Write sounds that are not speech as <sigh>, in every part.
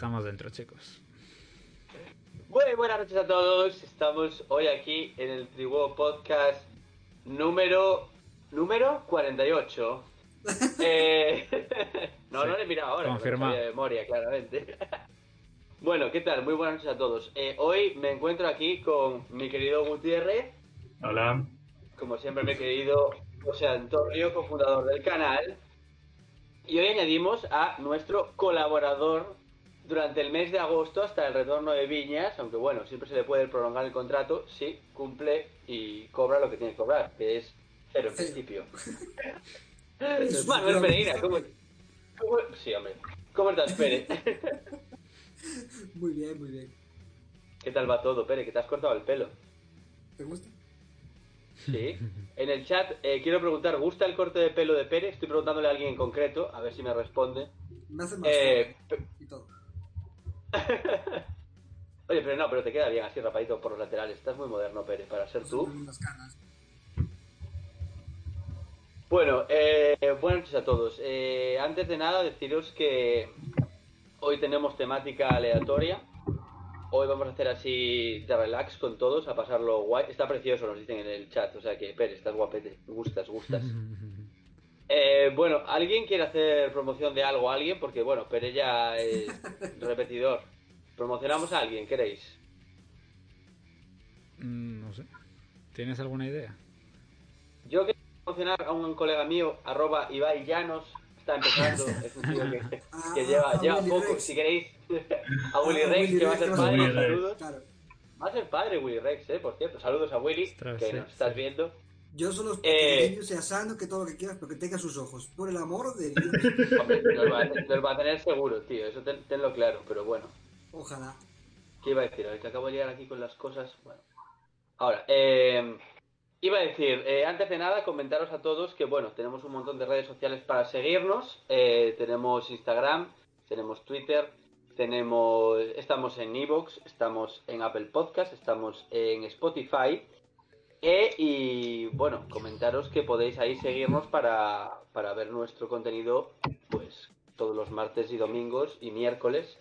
estamos dentro, chicos. Muy buenas noches a todos. Estamos hoy aquí en el Tribuo Podcast número. número 48. <laughs> Eh, <laughs> no, Sí, no le he mirado ahora. porque confirmado. no sabía de memoria, claramente. <laughs> bueno, ¿qué tal? Muy buenas noches a todos. Eh, hoy me encuentro aquí con mi querido Gutiérrez. Hola. Como siempre, mi querido José Antonio, cofundador del canal. Y hoy añadimos a nuestro colaborador durante el mes de agosto hasta el retorno de Viñas, aunque bueno, siempre se le puede prolongar el contrato si cumple y cobra lo que tiene que cobrar, que es cero en principio. <laughs> Manuel Pereira. ¿cómo, cómo- Sí, hombre. ¿Cómo estás, Pere? Muy bien, muy bien. ¿Qué tal va todo, Pere? Que te has cortado el pelo. ¿Te gusta? Sí. En el chat eh, quiero preguntar, ¿gusta el corte de pelo de Pere? Estoy preguntándole a alguien en concreto, a ver si me responde. Me hace más Eh, y todo. <laughs> Oye, pero no, pero te queda bien así rapadito por los laterales. Estás muy moderno, Pérez, para ser tú. Bueno, eh, buenas noches a todos. Eh, antes de nada, deciros que hoy tenemos temática aleatoria. Hoy vamos a hacer así de relax con todos, a pasarlo guay. Está precioso, nos dicen en el chat. O sea que, Pérez, estás guapete. Gustas, gustas. <laughs> Eh, bueno, ¿alguien quiere hacer promoción de algo a alguien? Porque, bueno, Pérez ya es <laughs> repetidor. ¿Promocionamos a alguien, queréis? Mm, no sé. ¿Tienes alguna idea? Yo quiero promocionar a un colega mío, arroba Ibai Llanos, está empezando, <laughs> es un tío que, Ah, que lleva, lleva poco, Rex. si queréis, <laughs> a Willy Ah, Rex, Willy que va a Rex, ser que va a padre, ser padre. saludos. Claro. Va a ser padre Willy Rex, eh, por cierto, saludos a Willy, que sí, nos estás sí. viendo. Yo solo espero Eh. que sea sano, que todo lo que quieras, pero que tenga sus ojos. Por el amor de Dios. Hombre, nos va, a, nos va a tener seguro, tío, eso ten- tenlo claro, pero bueno. Ojalá. ¿Qué iba a decir? A ver, que acabo de llegar aquí con las cosas. Bueno. Ahora, eh, iba a decir, eh, antes de nada, comentaros a todos que, bueno, tenemos un montón de redes sociales para seguirnos. Eh, tenemos Instagram, tenemos Twitter, tenemos, estamos en Evox, estamos en Apple Podcast, estamos en Spotify. E, y bueno, comentaros que podéis ahí seguirnos para, para ver nuestro contenido, pues todos los martes y domingos y miércoles.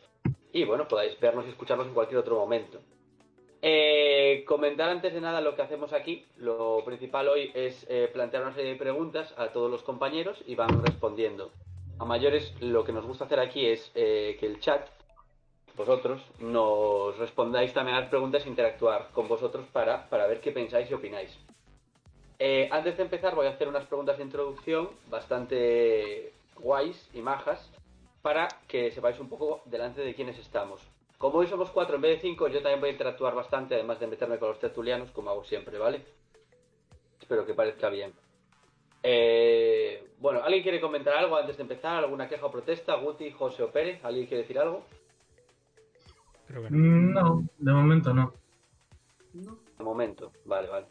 Y bueno, podáis vernos y escucharnos en cualquier otro momento. Eh, comentar antes de nada lo que hacemos aquí. Lo principal hoy es eh, plantear una serie de preguntas a todos los compañeros y van respondiendo. A mayores, lo que nos gusta hacer aquí es eh, que el chat, vosotros, nos respondáis también a las preguntas e interactuar con vosotros para, para ver qué pensáis y opináis. Eh, antes de empezar, voy a hacer unas preguntas de introducción bastante guays y majas para que sepáis un poco delante de quiénes estamos. Como hoy somos cuatro en vez de cinco, yo también voy a interactuar bastante, además de meterme con los tertulianos, como hago siempre, ¿vale? Espero que parezca bien. Eh, bueno, ¿alguien quiere comentar algo antes de empezar? ¿Alguna queja o protesta? Guti, José o Pérez, ¿alguien quiere decir algo? Creo que no. No, de momento no. ¿No? De momento, vale, vale.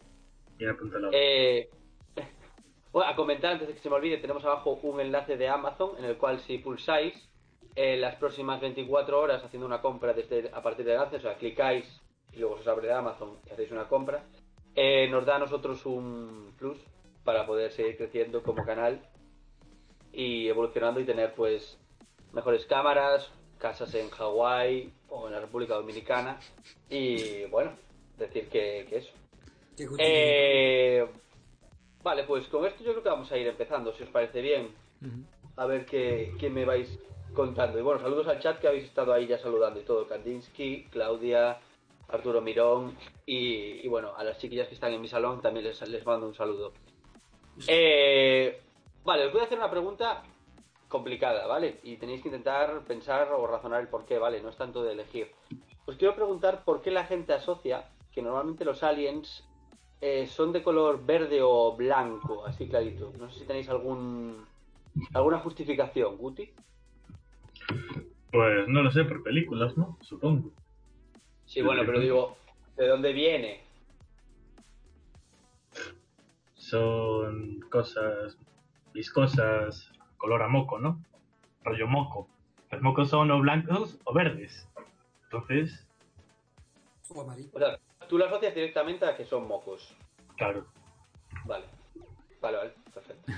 Ya apúntalo. Eh, <laughs> bueno, a comentar antes de que se me olvide, tenemos abajo un enlace de Amazon en el cual si pulsáis en las próximas 24 horas haciendo una compra desde a partir del enlace, o sea, clicáis y luego os abre de Amazon y hacéis una compra, eh, nos da a nosotros un plus para poder seguir creciendo como canal y evolucionando y tener pues mejores cámaras, casas en Hawái o en la República Dominicana y bueno, decir que, que eso. Eh, vale, pues con esto yo creo que vamos a ir empezando, si os parece bien. A ver qué, qué me vais contando. Y bueno, saludos al chat que habéis estado ahí ya saludando y todo. Kandinsky, Claudia, Arturo Mirón y, y, bueno, a las chiquillas que están en mi salón también les, les mando un saludo. Eh, vale, os voy a hacer una pregunta complicada, ¿vale? Y tenéis que intentar pensar o razonar el por qué, ¿vale? No es tanto de elegir. Os quiero preguntar por qué la gente asocia que normalmente los aliens eh, son de color verde o blanco, así clarito. No sé si tenéis algún alguna justificación, Guti. Pues no lo sé, por películas, ¿no? Supongo. Sí, bueno, pero digo, ¿de dónde viene? Son cosas viscosas, color a moco, ¿no? Rollo moco. Los mocos son o blancos o verdes. Entonces, O amarillo. O sea, tú lo asocias directamente a que son mocos. claro. Vale. Vale, vale, perfecto.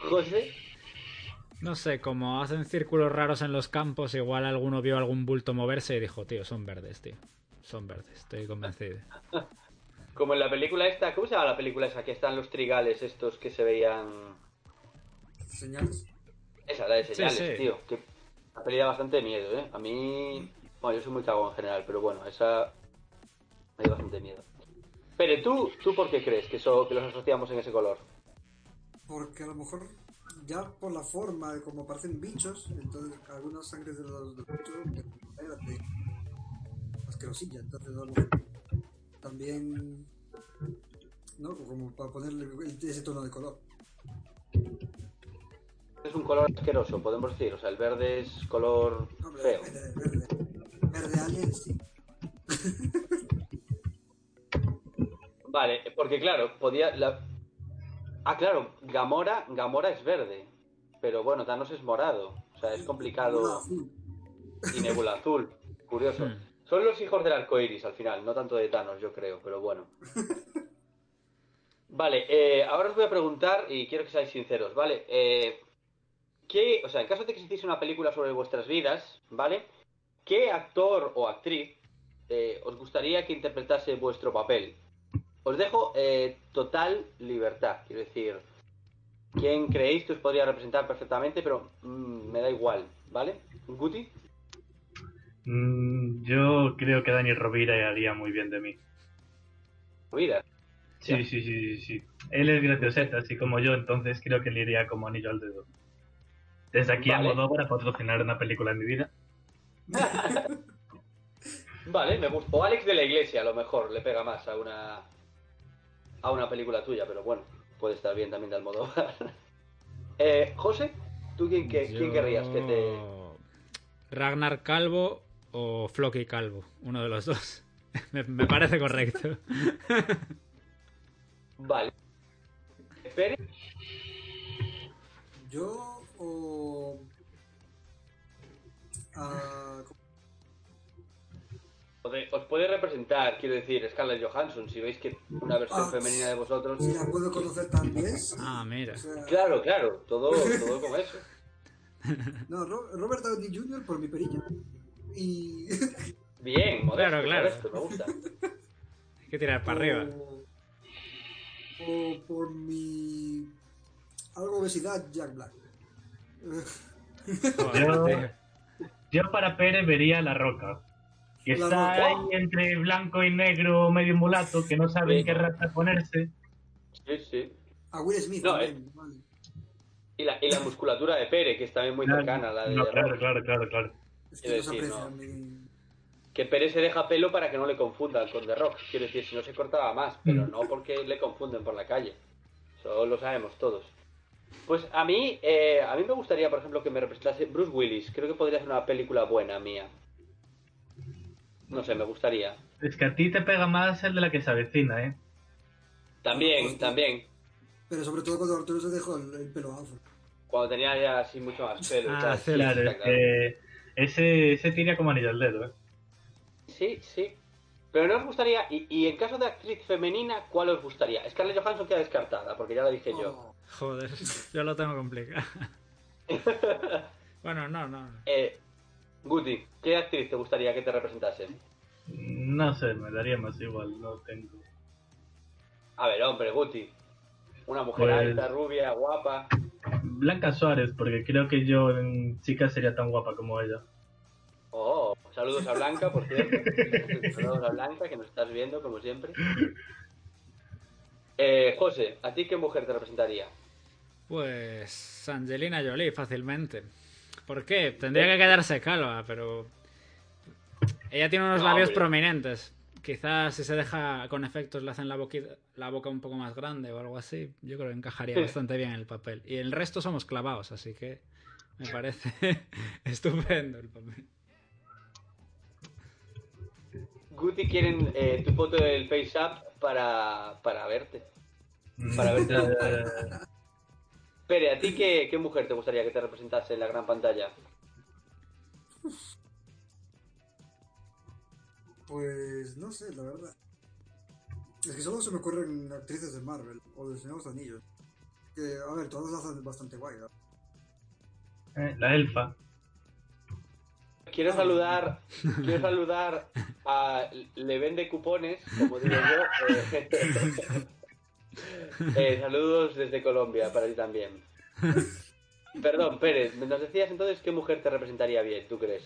<laughs> José, No sé, como hacen círculos raros en los campos, igual alguno vio algún bulto moverse y dijo, tío, son verdes, tío. Son verdes, estoy convencido. <laughs> como en la película esta, ¿cómo se llama la película esa? Que están los trigales estos que se veían... Señales. Esa, la de señales, sí. tío. Que una peli da bastante miedo, ¿eh? A mí... Bueno, yo soy muy cagón en general, pero bueno, esa... Me da bastante miedo. Pero tú, ¿tú por qué crees que, eso, que los asociamos en ese color? Porque a lo mejor ya por la forma de cómo parecen bichos, entonces algunas sangres de los, de los bichos espérate, asquerosilla, entonces a lo mejor también no como para ponerle ese tono de color. Es un color asqueroso, podemos decir. O sea, el verde es color Hombre, feo. verde, verde, verde alien sí. <laughs> Vale, porque claro, podía... la- Ah, claro, Gamora, Gamora es verde. Pero bueno, Thanos es morado. O sea, es complicado. azul. Y Nebula azul. Curioso. Hmm. Son los hijos del arco iris al final, no tanto de Thanos, yo creo, pero bueno. <laughs> Vale, eh, ahora os voy a preguntar, y quiero que seáis sinceros, ¿vale? Eh, ¿qué, o sea, en caso de que se hiciese una película sobre vuestras vidas, ¿vale? ¿Qué actor o actriz eh, os gustaría que interpretase vuestro papel? Os dejo eh, total libertad, quiero decir, quién creéis que os podría representar perfectamente, pero mm, me da igual, ¿vale? ¿Guti? Mm, yo creo que Dani Rovira haría muy bien de mí. Mira. Sí, sí, sí, sí, sí. Él es gracioseta, así como yo, entonces creo que le iría como anillo al dedo. Desde aquí Vale. a Modóvar a patrocinar una película en mi vida. <laughs> Vale, me gusta. O Alex de la Iglesia, a lo mejor, le pega más a una a una película tuya, pero bueno, puede estar bien también de Almodóvar. <laughs> eh, José, ¿tú quién, qué- quién querrías que te... Ragnar Calvo o Floki Calvo, uno de los dos. <laughs> me, me parece correcto. Vale. Pérez, Yo o ah, Pode- os puede representar, quiero decir, Scarlett Johansson, si veis que una versión Ah, femenina de vosotros... si la puedo conocer también. Ah, mira. O sea, Claro, claro, todo, <laughs> todo como eso. No, Ro- Robert Downey Jr. por mi perilla. Y. <laughs> Bien, modesto, Claro, claro. modesto, me gusta. Hay que tirar para arriba. O, o por mi. Algo obesidad, Jack Black. Yo-. <laughs> Yo para Pérez vería La Roca. Que La está Roca. ahí entre blanco y negro, medio mulato, que no saben Sí. qué raza ponerse. Sí, sí. A Will Smith No, también. vale. Y la, y la musculatura de Pérez, que es también muy cercana a la de No, claro, claro, claro, claro. Es que decir, aprecia. no. mi- Que Pérez se deja pelo para que no le confundan con The Rock. Quiero decir, si no se cortaba más, pero Mm. no porque le confunden por la calle. Eso lo sabemos todos. Pues a mí, eh, a mí me gustaría, por ejemplo, que me representase Bruce Willis. Creo que podría ser una película buena mía. No sé, me gustaría. Es que a ti te pega más el de la que se avecina, ¿eh? También, Hostia. también. Pero sobre todo cuando Arturo se dejó el, el pelo afro. Cuando tenía ya así mucho más pelo. Ah, sí, Claro, es que ese, ese tira como anillo al dedo, ¿eh? Sí, sí. Pero no os gustaría, y, y en caso de actriz femenina, ¿cuál os gustaría? Scarlett Johansson queda descartada, porque ya la dije yo. Oh, Joder, <laughs> yo lo tengo complicado. <laughs> bueno, no, no. Eh, Guti, ¿qué actriz te gustaría que te representase? No sé, me daría más igual, no tengo. A ver, hombre, Guti. Una mujer Pues- alta, rubia, guapa. Blanca Suárez, porque creo que yo en chica sería tan guapa como ella. Oh, Saludos a Blanca, por cierto. <laughs> Saludos a Blanca, que nos estás viendo, como siempre. Eh, José, ¿a ti qué mujer te representaría? Pues Angelina Jolie, fácilmente. ¿Por qué? Tendría que quedarse calva, pero... Ella tiene unos No, labios hombre. prominentes. Quizás si se deja con efectos le hacen la, boquita- la boca un poco más grande o algo así. Yo creo que encajaría bastante bien en el papel. Y el resto somos clavados, así que me parece <laughs> estupendo el papel. Guti quieren eh, tu foto del Face Up para, para verte. Para verte. <laughs> Pere, ¿a ti qué, qué mujer te gustaría que te representase en la gran pantalla? Pues no sé, la verdad. Es que solo se me ocurren actrices de Marvel o de Señor de los Anillos. Que, a ver, todas las hacen bastante guay. ¿no? eh, la elfa. Quiero saludar, quiero saludar a Le Vende Cupones, como digo yo. eh, <laughs> eh, saludos desde Colombia para ti también. Perdón, Pérez, nos decías entonces qué mujer te representaría bien, ¿tú crees?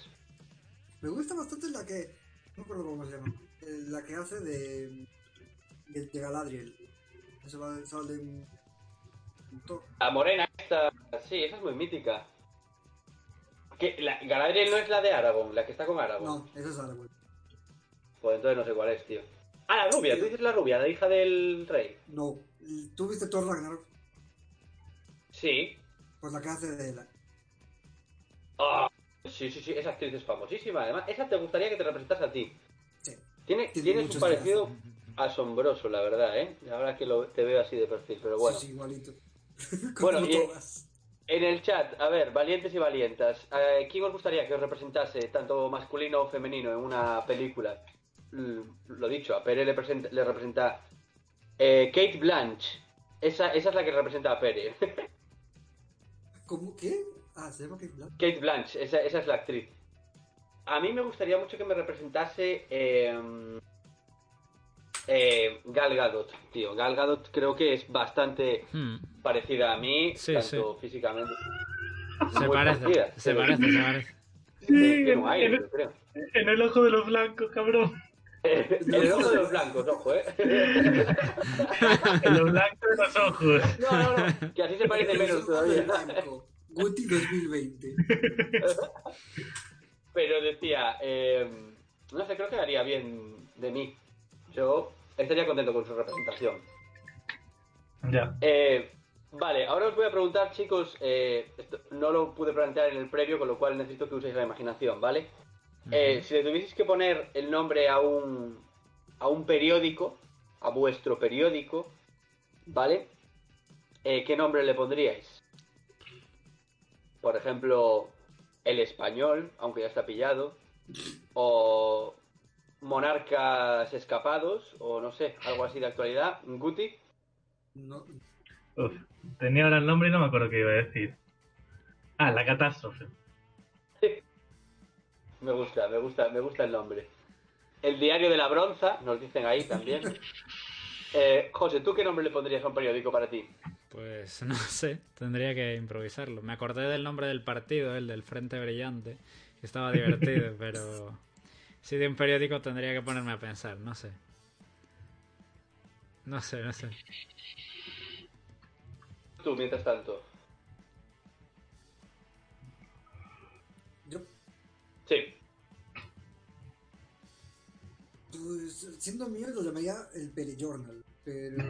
Me gusta bastante la que. No me acuerdo cómo se llama. eh, La que hace de. de, de Galadriel. Se va, sale en. La morena esta, sí, esa es muy mítica. ¿Qué? La, Galadriel no es la de Aragorn, la que está con Aragorn. No, esa es Aragorn. Pues entonces no sé cuál es, tío. Ah, la rubia, tú dices la rubia, la hija del rey. No. ¿Tú viste Thor Ragnarok? Sí. Pues la que hace de Ela. Ah, sí, sí, sí, esa actriz es famosísima. Además, esa te gustaría que te representase a ti. Sí. Tiene, Tiene un parecido asombroso, la verdad, ¿eh? Ahora que lo, te veo así de perfil, pero bueno. Sí, sí, igualito. <laughs> Bueno, y- todas. En el chat, a ver, valientes y valientas, eh, ¿quién os gustaría que os representase, tanto masculino o femenino, en una película? Mm, Lo dicho, a Pere le, presenta- le representa eh, Kate Blanche. Esa, esa es la que representa a Pere. <laughs> ¿Cómo? ¿Qué? Ah, se llama Kate Blanchett. Kate Blanche, esa, esa es la actriz. A mí me gustaría mucho que me representase eh, eh, Gal Gadot, tío. Gal Gadot creo que es bastante Hmm, parecida a mí, Sí, tanto físicamente. Se parece, parecida, se parece, se parece. Creo. En el ojo de los blancos, cabrón. <laughs> El ojo de los blancos, ojo, eh. En <laughs> los blancos de los ojos. No, no, no, que así se parece menos todavía. blanco. Guti 2020. <laughs> Pero decía, eh, no sé, creo que haría bien de mí. Yo estaría contento con su representación. Ya. Eh, vale, ahora os voy a preguntar, chicos, eh, esto no lo pude plantear en el previo, con lo cual necesito que uséis la imaginación, ¿vale? Eh, si le tuvieseis que poner el nombre a un, a un periódico, a vuestro periódico, ¿vale? Eh, ¿Qué nombre le pondríais? Por ejemplo, El Español, aunque ya está pillado, o Monarcas Escapados, o no sé, algo así de actualidad. Guti. No, Uf, tenía ahora el nombre y no me acuerdo qué iba a decir. Ah, la catástrofe. Me gusta, me gusta, me gusta el nombre. El diario de la bronza, nos dicen ahí también. <laughs> Eh, José, ¿tú qué nombre le pondrías a un periódico para ti? Pues no sé, tendría que improvisarlo. Me acordé del nombre del partido, el del Frente Brillante, que estaba divertido, <laughs> pero si de un periódico tendría que ponerme a pensar, no sé. No sé, no sé. Tú, mientras tanto. Sí. pues, siendo mío, lo llamaría el Perijournal. Pero. <laughs>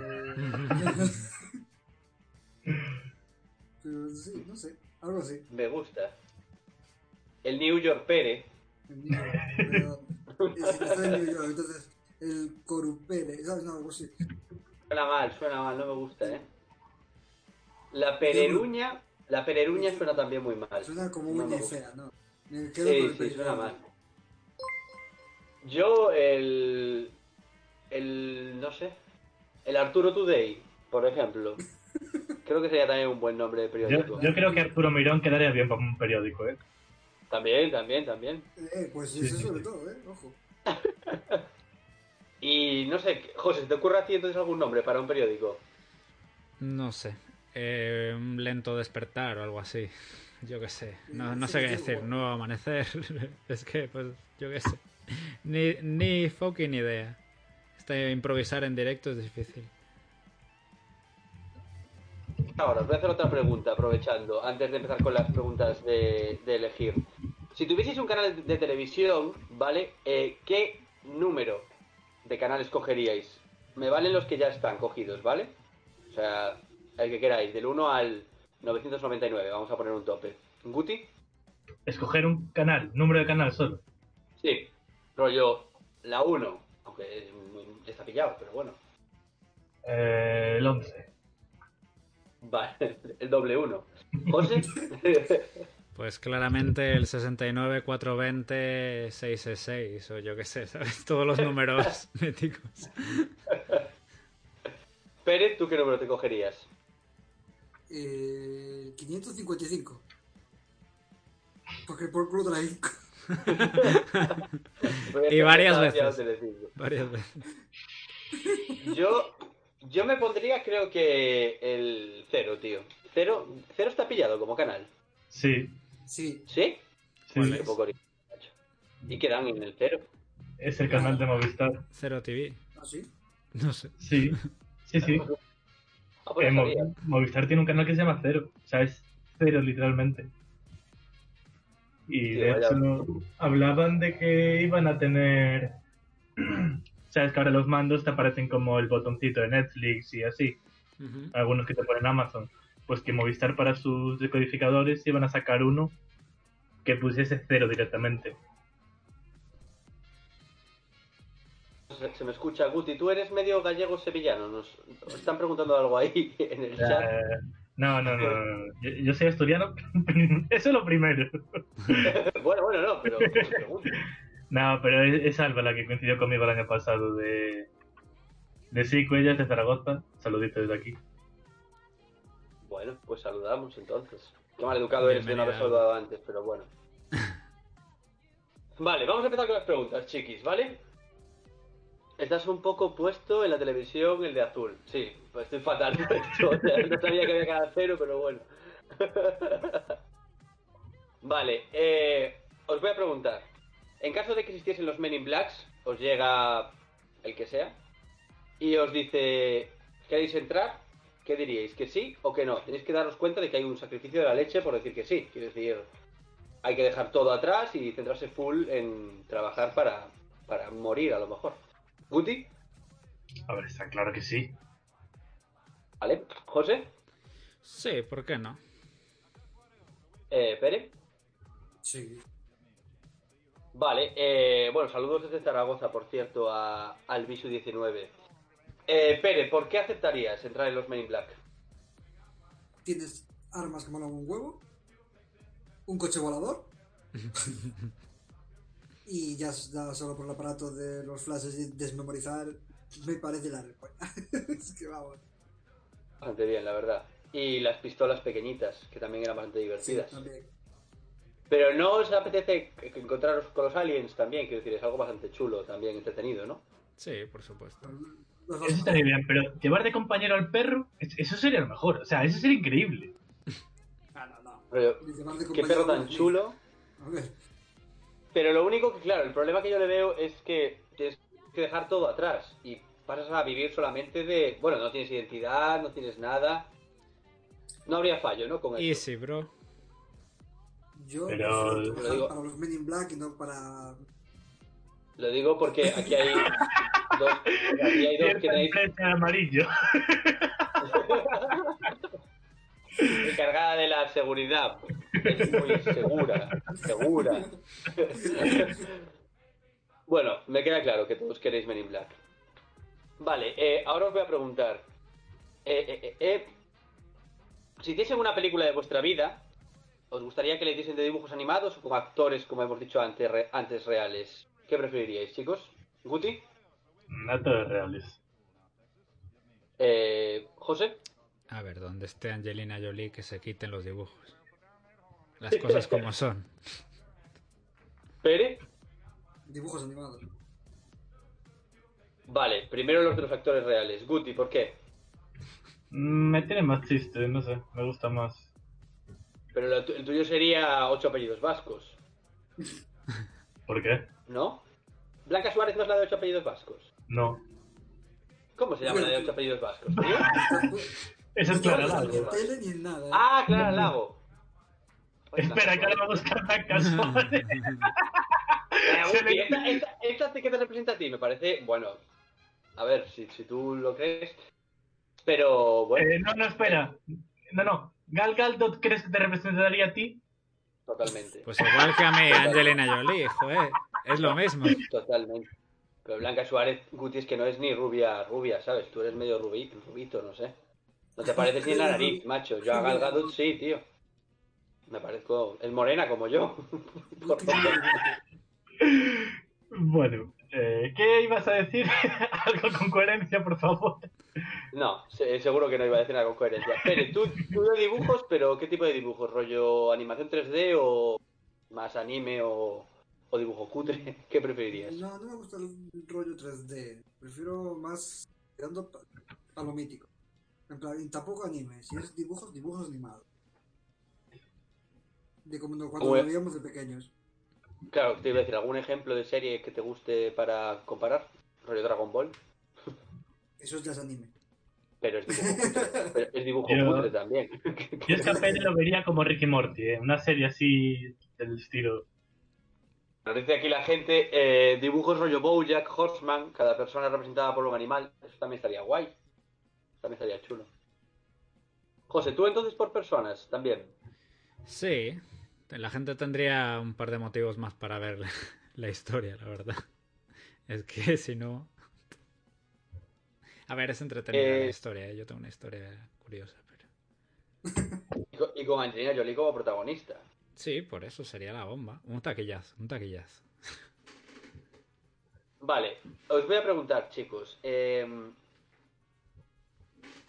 pero sí, no sé. Algo así. Me gusta. El New York Pere. Pero. en New York, entonces. El Corupere, ¿sabes? No, algo así. Suena mal, suena mal, no me gusta, ¿eh? La pereruña. La pereruña suena también muy mal. Suena como No me uña y gusta. fea, ¿no? Me quedo con Sí, el sí, suena mal. Yo, el. El. No sé. El Arturo Today, por ejemplo. <laughs> Creo que sería también un buen nombre de periódico. Yo, yo creo que Arturo Mirón quedaría bien para un periódico, ¿eh? También, también, también. Eh, pues Sí, eso sí, sobre sí. todo, ¿eh? Ojo. <laughs> Y no sé, José, ¿te ocurre a ti entonces algún nombre para un periódico? No sé. Eh, un lento despertar o algo así. Yo qué sé. No, no sé qué decir. Nuevo amanecer. <laughs> es que, pues, yo qué sé. Ni, ni fucking idea. Este improvisar en directo es difícil. Ahora, os voy a hacer otra pregunta, aprovechando, antes de empezar con las preguntas de, de elegir. Si tuvieseis un canal de televisión, ¿vale? Eh, ¿Qué número de canales cogeríais? Me valen los que ya están cogidos, ¿vale? O sea, el que queráis, del 1 al 999, vamos a poner un tope. ¿Guti? Escoger un canal, número de canal solo. Sí, rollo la 1, aunque está pillado, pero bueno. Eh, el 11. Vale, <laughs> el doble 1. ¿José? <laughs> Pues claramente el 69, 420, 666 o yo qué sé, ¿sabes? Todos los números <laughs> míticos. Pérez, ¿tú qué número te cogerías? Eh, 555. Porque por culo de la Inc. Y varias veces. Varias veces. Yo, yo me pondría, creo que el cero, tío. Cero, cero está pillado como canal. Sí, Sí, ¿Sí? sí. ¿Cuál Qué poco. Y quedan en el cero. Es el canal de Movistar. Cero TV. así. No sé. Sí, sí, sí. Ah, pues Eh. Movistar tiene un canal que se llama Cero. O sea, es cero literalmente. Y Sí, de vaya. hecho hablaban de que iban a tener... <clears throat> Sabes que ahora los mandos te aparecen como el botoncito de Netflix y así. Algunos que te ponen Amazon. Pues que Movistar para sus decodificadores iban a sacar uno que pusiese cero directamente. Se, me escucha, Guti. ¿Tú eres medio gallego sevillano? Nos, están preguntando algo ahí <laughs> en el chat. Eh, no, no, no, no. Yo, yo soy asturiano. <laughs> Eso es lo primero. <laughs> bueno, bueno, no, pero. No, pero es, es Alba la que coincidió conmigo el año pasado de, de Sicuellas de Zaragoza. Saludito desde aquí. Bueno, pues saludamos entonces. Qué mal educado eres de no haber saludado antes, pero bueno. Vale, vamos a empezar con las preguntas, chiquis, ¿vale? Estás un poco puesto en la televisión, el de azul. Sí, pues estoy fatal. <laughs> no sabía que había canal cero, pero bueno. <laughs> vale, eh, os voy a preguntar. En caso de que existiesen los Men in Blacks, os llega el que sea y os dice, ¿queréis entrar? ¿Qué diríais? ¿Que sí o que no? Tenéis que daros cuenta de que hay un sacrificio de la leche por decir que sí. Quiero decir, hay que dejar todo atrás y centrarse full en trabajar para, para morir a lo mejor. ¿Guti? A ver, está claro que sí. ¿Vale? ¿José? Sí, ¿por qué no? Eh, ¿Pere? Sí. Vale, eh, bueno, saludos desde Zaragoza, por cierto, a, al Visu 19. Eh, Pere, ¿por qué aceptarías entrar en los Men in Black? Tienes armas que molan un huevo, un coche volador <laughs> y ya, solo por el aparato de los flashes y desmemorizar me parece la respuesta. <laughs> es que vamos. Bastante bien, la verdad. Y las pistolas pequeñitas, que también eran bastante Sí, divertidas. también. Pero no os apetece encontraros con los aliens también, quiero decir, es algo bastante chulo, también entretenido, ¿no? Sí, por supuesto. Eso estaría bien, pero llevar de compañero al perro, es- eso sería lo mejor. O sea, eso sería increíble. <laughs> Ah, no, no. Pero, qué perro tan chulo. A ver, Pero lo único que, claro, el problema que yo le veo es que tienes que dejar todo atrás y pasas a vivir solamente de. Bueno, no tienes identidad, no tienes nada. No habría fallo, ¿no? Con eso. Easy, bro. yo Pero- trabajar digo- para los Men in Black y no para. Lo digo porque aquí hay dos, aquí hay dos que tenéis amarillo. <laughs> encargada de la seguridad. Es muy segura, segura. bueno, me queda claro que todos queréis Men in Black. Vale, eh, ahora os voy a preguntar. Eh, eh, eh, eh, si hiciesen una película de vuestra vida, ¿os gustaría que le hiciesen de dibujos animados o con actores, como hemos dicho antes, re- antes reales? ¿Qué preferiríais, chicos? ¿Guti? Datos reales. Eh, ¿José? A ver, donde esté Angelina Jolie, que se quiten los dibujos. Las cosas como son. ¿Pere? Dibujos animados. Vale, primero los de los actores reales. Guti, ¿por qué? Mm, Me tiene más chiste, no sé, me gusta más. Pero lo tu- el tuyo sería ocho apellidos vascos, ¿Por qué? ¿no? Blanca Suárez no es la de ocho apellidos vascos. No. ¿Cómo se llama la de ocho apellidos vascos? tío? Eso es No Clara está ni en Lago. tele ni en nada. ¿eh? Ah, Clara Lago. Espera, que ahora va a buscar Suárez. <laughs> Eh, esta, esta, esta te- que te representa a ti me parece, bueno, a ver, si, si tú lo crees, pero bueno, Eh, no, no, espera. No, no. Gal Gadot, ¿crees que te representaría a ti? totalmente, Pues igual que a mí, Angelina Jolie, joder. Es lo mismo. totalmente. Pero Blanca Suárez, Guti, es que no es ni rubia, rubia, ¿sabes? Tú eres medio rubi, rubito, no sé. No te pareces ni en la nariz, macho. Yo a Gal Gadot sí, tío. Me parezco, es morena como yo. <laughs> Por favor. Bueno, eh, ¿qué ibas a decir? <laughs> Algo con coherencia, por favor. No, se- seguro que no iba a decir nada con coherencia. Pere, tú, tú de dibujos, pero ¿qué tipo de dibujos? ¿Rollo animación 3D o más anime o, o dibujo cutre? <laughs> ¿Qué preferirías? No, no me gusta el rollo 3D. Prefiero más tirando a lo mítico. En plan, y tampoco anime. Si es dibujos, dibujos animados. De cuando Como- lo veíamos de pequeños. Claro, te iba a decir, ¿algún ejemplo de serie que te guste para comparar? ¿Rollo Dragon Ball? Eso ya es anime. Pero es dibujo <laughs> pero es dibujo también. Yo es que a Pedro lo vería como Ricky Morty, ¿eh? una serie así del estilo. Nos dice aquí la gente, eh, dibujos rollo Bojack, Horseman, cada persona representada por un animal. Eso también estaría guay. También estaría chulo. José, ¿tú entonces por personas también? Sí, la gente tendría un par de motivos más para ver la, <laughs> la historia, la verdad. Es que <laughs> si no... A ver, es entretenida la Eh, historia, ¿eh? yo tengo una historia curiosa, pero... Y con, y con Angelina Jolie como protagonista. Sí, por eso sería la bomba. Un taquillazo, un taquillazo. Vale, os voy a preguntar, chicos. eh,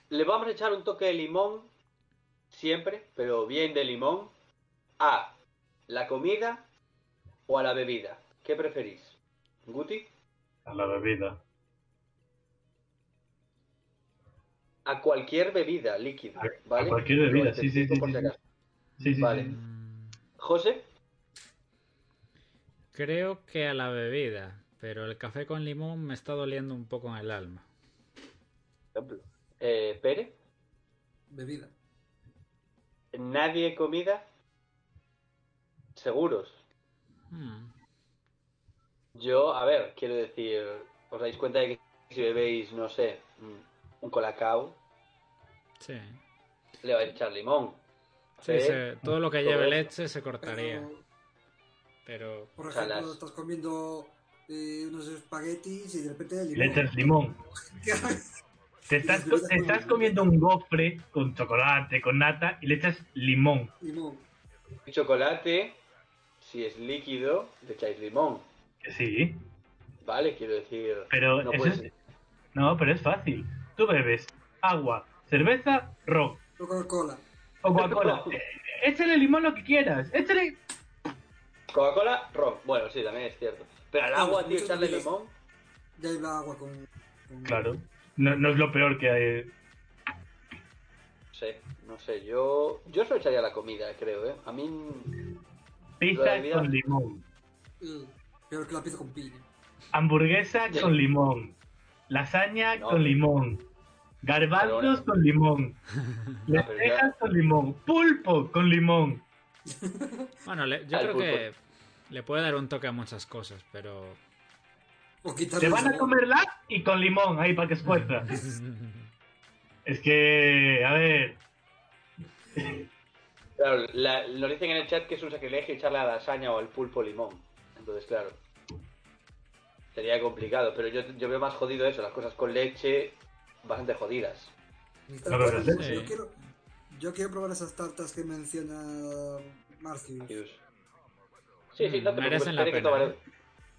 le vamos a echar un toque de limón, siempre, pero bien de limón, a la comida o a la bebida. ¿Qué preferís? ¿Guti? A la bebida. A cualquier bebida líquida, A- a ¿vale? cualquier bebida, Lo sí, sí, sí, por sí, Vale. sí. ¿José? Creo que a la bebida, pero el café con limón me está doliendo un poco en el alma. Ejemplo. Eh, ¿Pere? Bebida. ¿Nadie comida? ¿Seguros? Hmm, Yo, a ver, quiero decir, os dais cuenta de que si bebéis, no sé, mm, un colacao, Sí. le vais a echar limón. Sí, ¿Eh? se- todo lo que Todo lleve eso. leche se cortaría. Pero, Pero por ejemplo, estás comiendo eh, unos espaguetis y de repente el Le limón. echas limón. <laughs> Te estás, te estás comiendo un gofre con chocolate, con nata, y le echas limón. limón. Chocolate, si es líquido, le echáis limón. Sí, ¿Vale? Quiero decir, pero no es... No, pero es fácil. Tú bebes agua, cerveza, ron O Coca-Cola. o Coca-Cola. <laughs> Eh, Échale limón lo que quieras. Échale... Coca-Cola, ron. Bueno, sí, también es cierto. Pero al agua, tío, echarle limón. Ya iba agua con. con- Claro. No, no es lo peor que hay. No sé, no sé. Yo, yo se lo echaría la comida, creo, ¿eh? A mí... Pizza con limón. Eh, Peor que la pizza con piña. Hamburguesa Sí. con limón. Lasaña No. con limón. Garbanzos con limón. Lentejas <laughs> con limón. Pulpo con limón. bueno, le- yo Al creo pulpo. que le puede dar un toque a muchas cosas, pero Te van a sabor. comerla y con limón ahí para que escueza. <laughs> es que, a ver, <laughs> Claro, la- nos dicen en el chat que es un sacrilegio echarle a la lasaña o al pulpo limón. Entonces, claro. Sería complicado, pero yo, yo veo más jodido eso, las cosas con leche bastante jodidas. Bueno, yo, sí. yo quiero, yo quiero probar esas tartas que menciona Marcius. Sí, sí, no te Mm, preocupes, la espere que tomare- ¿eh?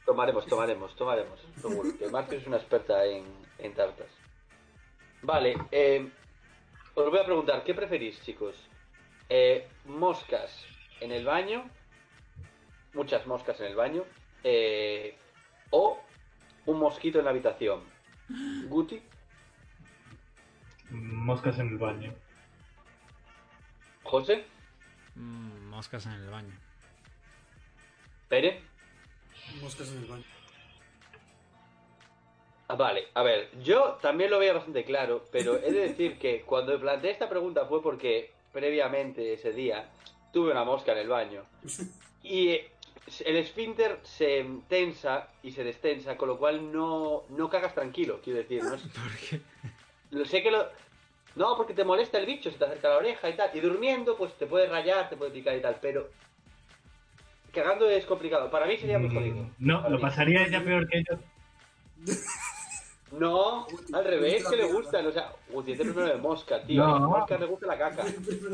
tomaremos, tomaremos, tomaremos. Seguro que Marcos es una experta en, en tartas. Vale, eh, os voy a preguntar, ¿qué preferís, chicos? Eh, ¿Moscas en el baño? Muchas moscas en el baño. eh, ¿O un mosquito en la habitación? ¿Guti? moscas en el baño. ¿José? Mm, moscas en el baño. ¿Pere? Moscas en el baño. Ah, vale, a ver, yo también lo veía bastante claro, pero he de decir que cuando planteé esta pregunta fue porque previamente ese día tuve una mosca en el baño. <laughs> Y eh, el esfínter se tensa y se destensa, con lo cual no, no cagas tranquilo, quiero decir. No <laughs> ¿Por qué? Lo sé que lo. No, porque te molesta el bicho, se te acerca la oreja y tal. Y durmiendo, pues te puede rayar, te puede picar y tal, pero. Cagando es complicado. Para mí sería muy jodido. Mm, No, Para lo mí. pasaría ella peor que yo. <laughs> No, al revés, que le gustan. O sea, Guti, este primero de mosca, tío. A No. las moscas le gusta la caca.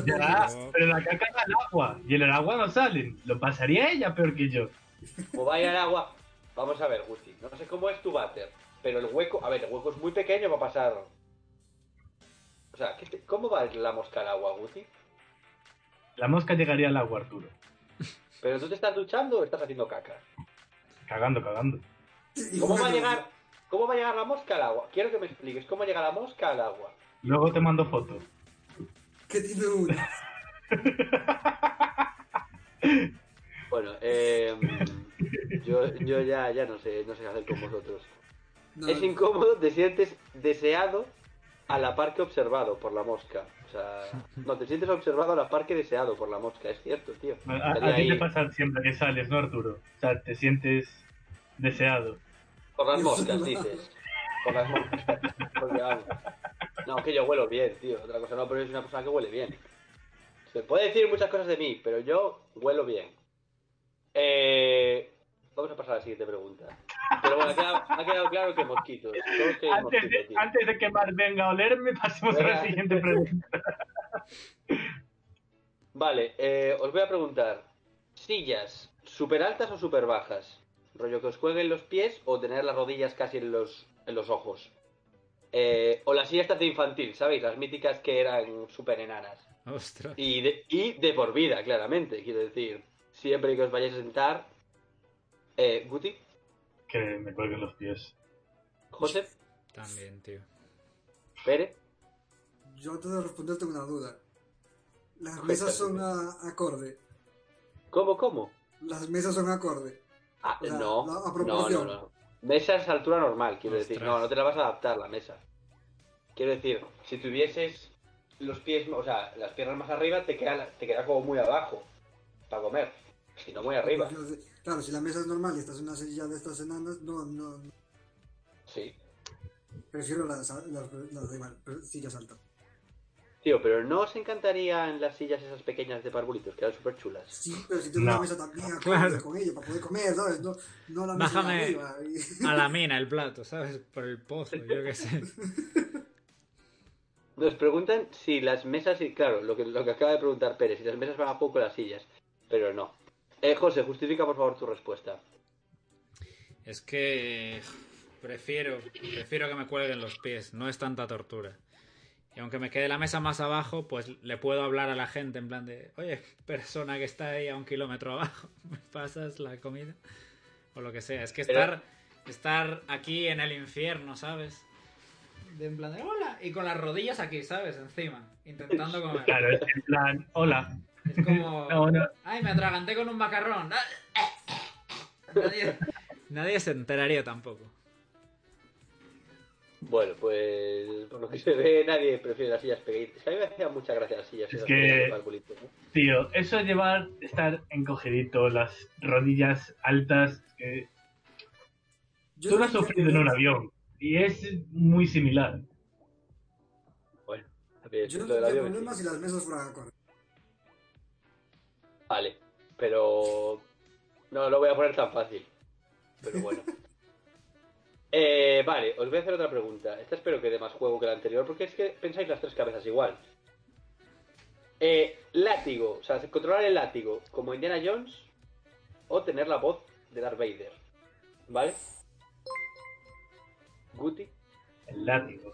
Ya, pero la caca da al agua y en el agua no salen. Lo pasaría ella peor que yo. O vaya al agua. Vamos a ver, Guti. No sé cómo es tu váter, pero el hueco. A ver, el hueco es muy pequeño para pasar. O sea, ¿qué te- ¿cómo va la mosca al agua, Guti? La mosca llegaría al agua, Arturo. ¿Pero tú te estás duchando o estás haciendo caca? Cagando, cagando. ¿Cómo va a llegar, cómo va a llegar la mosca al agua? Quiero que me expliques cómo llega la mosca al agua. Luego te mando foto. Que tiene una. <laughs> Bueno, eh, yo, yo ya, ya no sé, no sé qué hacer con vosotros. No, Es incómodo, te sientes deseado a la par que observado por la mosca. O sea, no, te sientes observado a la par que deseado por la mosca, es cierto, tío. A, a- Estaría a ti te pasa siempre que sales, ¿no, Arturo? O sea, te sientes deseado. Por las <laughs> moscas, dices. Por las moscas. Porque, vamos. No, que yo huelo bien, tío. Otra cosa no, pero es una persona que huele bien. Se puede decir muchas cosas de mí, pero yo huelo bien. Eh, vamos a pasar a la siguiente pregunta. Pero bueno, ha quedado, ha quedado claro que mosquitos. Todos Antes mosquitos, de, tío. antes de que Mar venga a olerme, pasemos a la siguiente pregunta. Vale, eh, os voy a preguntar. ¿Sillas super altas o super bajas? Rollo que os cuelguen los pies o tener las rodillas casi en los, en los ojos. Eh, o las sillas estas de infantil, ¿sabéis? Las míticas que eran súper enanas. Ostras. Y de, y de por vida, claramente, quiero decir. Siempre que os vayáis a sentar. Eh, Guti, Que me cuelguen los pies. José, También, tío. Pere. Yo antes de responder tengo una duda. Las mesas son a- acorde. ¿Cómo, cómo? Las mesas son acorde. Ah, O sea, no, la- a no, no, no. Mesa es altura normal, quiero decir. No, no te la vas a adaptar la mesa. Quiero decir, si tuvieses los pies, o sea, las piernas más arriba, te queda, te queda como muy abajo para comer. Si no, muy arriba. Claro, si la mesa es normal y estás en una silla de estas enanas, no, no, no. Sí. prefiero las, las, las pero sillas altas. Tío, pero ¿no os encantarían las sillas esas pequeñas de parvulitos, que eran súper chulas? Sí, pero si tengo No. una mesa también <laughs> acorde Claro. con ella para poder comer, ¿sabes? No, no la mesa de Bájame arriba. y- <laughs> a la mina el plato, ¿sabes? Por el pozo, yo qué sé. <laughs> Nos preguntan si las mesas, y claro, lo que, lo que acaba de preguntar Pérez, si las mesas van a poco las sillas, pero no. Eh, José, justifica por favor tu respuesta. Es que prefiero, prefiero que me cuelguen los pies, no es tanta tortura. Y aunque me quede la mesa más abajo, pues le puedo hablar a la gente en plan de, oye, persona que está ahí a un kilómetro abajo, <laughs> ¿me pasas la comida? O lo que sea. Es que Pero- estar, estar aquí en el infierno, ¿sabes? De en plan de, hola, y con las rodillas aquí, ¿sabes? Encima, intentando <laughs> comer. Claro, es en plan, hola. Es como, <laughs> No, no. ay, me atraganté con un macarrón. Nadie, nadie se enteraría tampoco. Bueno, pues por lo que se ve, nadie prefiere las sillas pequeñitas. A mí me hacían mucha gracia las sillas Es que- ¿no? Tío, eso de llevar, estar encogidito, las rodillas altas, que Yo tú lo has sufrido en un avión y es muy similar. Bueno, también Yo no lo del tendría avión, problema sí. si las mesas fueran. Vale, pero no lo voy a poner tan fácil. Pero bueno. <laughs> Eh, vale, os voy a hacer otra pregunta. Esta espero que dé más juego que la anterior, porque es que pensáis las tres cabezas igual. Eh, látigo, o sea, controlar el látigo como Indiana Jones o tener la voz de Darth Vader. ¿Vale? Guti, El látigo.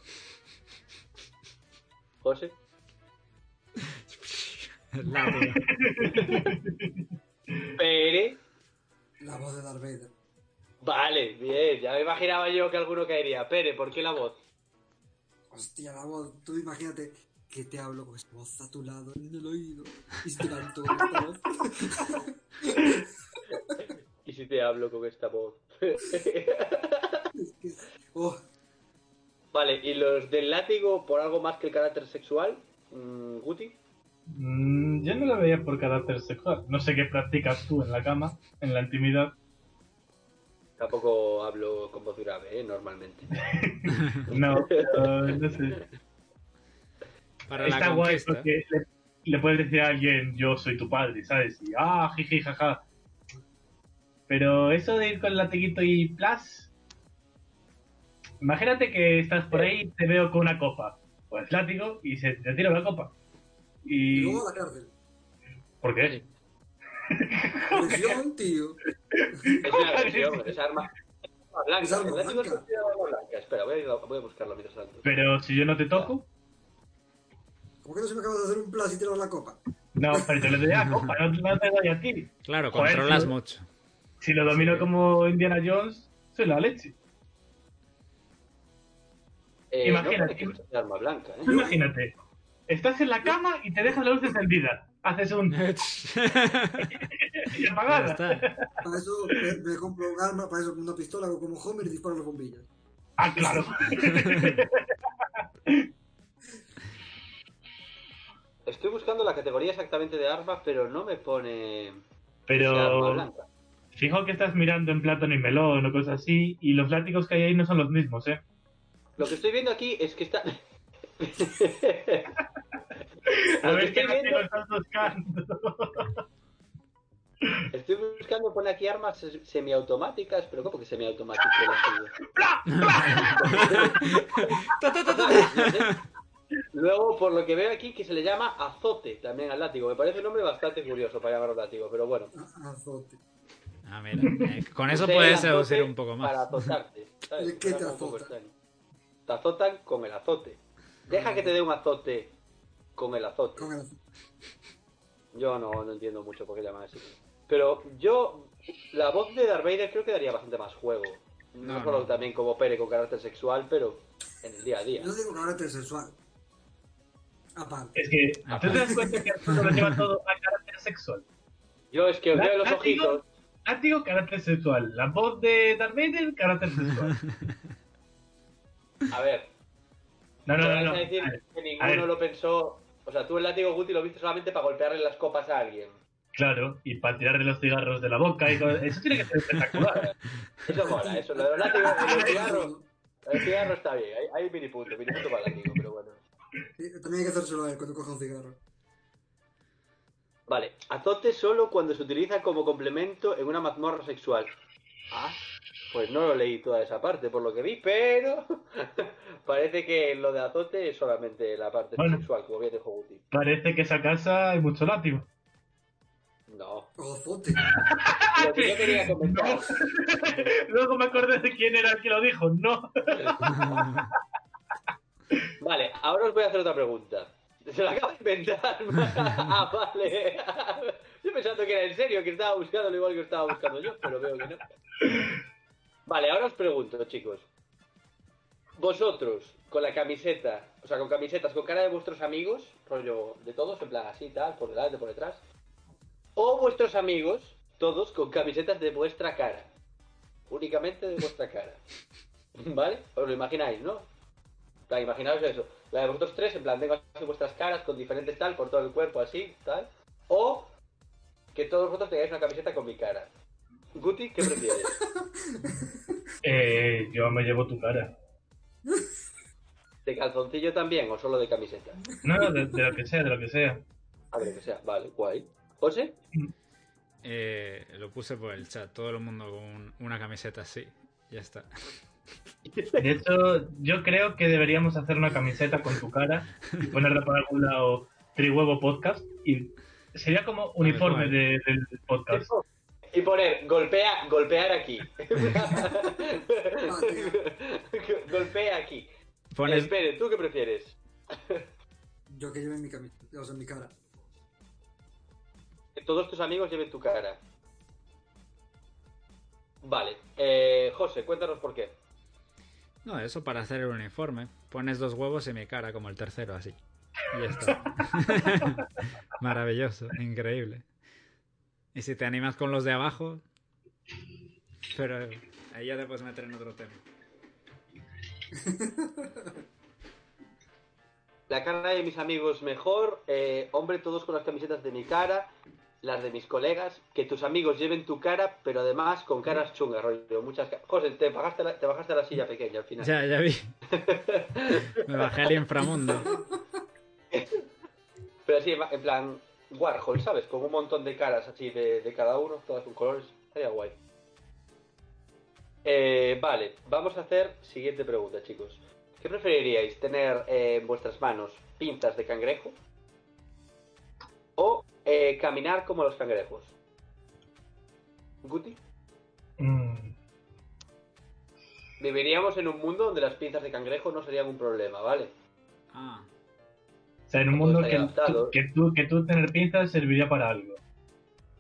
José. Látigo. Pere. La voz de Darth Vader. Vale, bien, ya me imaginaba yo que alguno caería. Pere, ¿por qué la voz? Hostia, la voz. Tú imagínate que te hablo con esta voz a tu lado en el oído. Y si te canto con esta voz. <laughs> ¿Y si te hablo con esta voz? Es que. Oh, vale, ¿y los del látigo por algo más que el carácter sexual? Mm, ¿Guti? Mm, yo no lo veía por carácter sexual. No sé qué practicas tú en la cama, en la intimidad. Tampoco hablo con voz grave, ¿eh? Normalmente. <laughs> No, pero no sé. Para Está la guay porque le, le puedes decir a alguien, yo soy tu padre, ¿sabes? Y, ah, jiji, jaja. Pero eso de ir con el latiguito y plas. Imagínate que estás por ahí y te veo con una copa. Pues látigo y se te tira la copa. y Y. luego a la cárcel. ¿Por qué? Presión, tío. Es una agresión, es arma. blanca. Es arma blanca. es arma blanca. Espera, voy a, voy a buscarlo mientras tanto. Pero si yo no te toco. ¿Cómo que no se me acaba de hacer un plus y tirar la copa? No, pero te le doy a la <laughs> copa, no, no te doy a ti. Claro, Joder, controlas tío. mucho. Si lo domino como Indiana Jones, soy la leche. Eh, Imagínate. No, porque es arma blanca, ¿eh? Imagínate, estás en la cama y te dejas la luz encendida. Haces un. y <laughs> <laughs> Ya apagada. está. Para eso me, me compro un arma, para eso una pistola hago como Homer y disparo las bombillas. Ah, claro. <laughs> Estoy buscando la categoría exactamente de arma, pero no me pone. Pero fijo que estás mirando en plátano y melón o cosas así, y los látigos que hay ahí no son los mismos, ¿eh? Lo que estoy viendo aquí es que está. <laughs> A Lo ver estoy qué viendo- estás buscando. <laughs> Estoy buscando, pone aquí armas se- semiautomáticas, pero ¿cómo que semiautomáticas? <laughs> Luego, por lo que veo aquí, que se le llama azote también al látigo. Me parece un nombre bastante curioso para llamarlo látigo, pero bueno. Azote. Ah, mira. eh, con eso puedes seducir un poco Para más. azotarte. ¿sabes? ¿De qué te Suena un poco azota? extraño. Te azotan con el azote. Deja que te dé un azote con el azote. Con el azote. Yo no, no entiendo mucho por qué llaman así. Pero yo, la voz de Darth Vader creo que daría bastante más juego. No, No, solo no. también como Pere con carácter sexual, pero en el día a día. No digo carácter sexual. Aparte. Es que tú te das cuenta que Arturo lo lleva todo a carácter sexual. Yo es que os veo los ojitos. Látigo, carácter sexual. La voz de Darth Vader, carácter sexual. A ver, No, no, no. no. a decir A ver, que ninguno lo pensó. O sea, tú el látigo Guti lo viste solamente para golpearle las copas a alguien. Claro, y para tirarle los cigarros de la boca y todo. Eso tiene que ser espectacular. Eso mola, eso. Lo de los látigos, el cigarro, el cigarro está bien. Hay, hay mini punto, mini punto para el látigo, pero bueno. Sí, También hay que hacérselo a él cuando coja un cigarro. Vale, azote solo cuando se utiliza como complemento en una mazmorra sexual. Ah, pues no lo leí toda esa parte por lo que vi, pero <laughs> parece que lo de azote es solamente la parte Bueno. sexual, como bien dijo Guti. Parece que esa casa hay mucho látigo. No. O azote. Lo que yo quería <laughs> comentar. <laughs> Luego me acordé de quién era el que lo dijo. No. Vale, ahora os voy a hacer otra pregunta. Se la acabo de inventar. ah, vale. Yo pensando que era en serio, que estaba buscando lo igual que estaba buscando yo, pero veo que no. Vale, ahora os pregunto, chicos. Vosotros, con la camiseta, o sea, con camisetas con cara de vuestros amigos, rollo de todos, en plan así, tal, por delante, por detrás. O vuestros amigos, todos con camisetas de vuestra cara. Únicamente de vuestra cara. <laughs> ¿Vale? Os lo imagináis, ¿no? Plan, imaginaos eso. La de vosotros tres, en plan, tengo así vuestras caras con diferentes tal, por todo el cuerpo, así, tal. O que todos vosotros tengáis una camiseta con mi cara. Guti, ¿qué prefieres? <laughs> Eh, yo me llevo tu cara. ¿De calzoncillo también o solo de camiseta? No, no, de, de lo que sea, de lo que sea. A ver, que sea. Vale, guay. ¿José? Eh, lo puse por el chat, todo el mundo con un- una camiseta así. Ya está. De hecho, yo creo que deberíamos hacer una camiseta con tu cara y ponerla por algún lado Trihuevo Podcast y sería como uniforme de- del podcast. Y poner, golpea, golpear aquí. <laughs> golpea aquí. Pones, Espere, ¿tú qué prefieres? Yo que lleve mi camiseta, o sea, mi cara. Que todos tus amigos lleven tu cara. Vale. Eh, José, cuéntanos por qué. no, eso para hacer el uniforme. Pones dos huevos y mi cara como el tercero, así. Y ya está. <laughs> <laughs> Maravilloso, increíble. Y si te animas con los de abajo, pero ahí ya te puedes meter en otro tema. <laughs> La cara de mis amigos mejor, eh, hombre, todos con las camisetas de mi cara, las de mis colegas, que tus amigos lleven tu cara, pero además con caras chungas, rollo, muchas José, te bajaste, la, te bajaste a la silla pequeña al final. Ya, ya vi. <laughs> Me bajé al inframundo. Pero así, en plan, Warhol, ¿sabes? Con un montón de caras así de, de cada uno, todas con colores. Estaría guay. Eh, vale, vamos a hacer siguiente pregunta, chicos. ¿Qué preferiríais? ¿Tener eh, en vuestras manos pinzas de cangrejo? ¿O eh, caminar como los cangrejos? ¿Guti? Mm, Viviríamos en un mundo donde las pinzas de cangrejo no serían un problema, ¿vale? Ah, o sea, en un mundo que, adaptado. que, tú, que tú tener pinzas serviría para algo.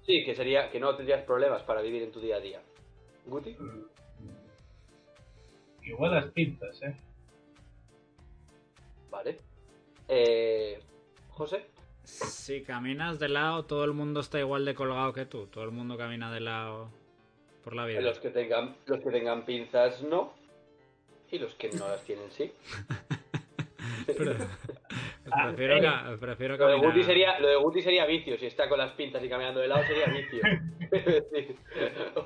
Sí, que sería que no tendrías problemas para vivir en tu día a día. ¿Guti? Igual las pinzas, ¿eh? Vale. Eh, José. si caminas de lado, todo el mundo está igual de colgado que tú. Todo el mundo camina de lado por la vida. Los que tengan, los que tengan pinzas no. Y los que no las tienen sí. <laughs> Pero- prefiero, eh. ca- prefiero Lo de. Guti sería, lo de Guti sería vicio. Si está con las pinzas y caminando de lado sería vicio. <laughs> Sí.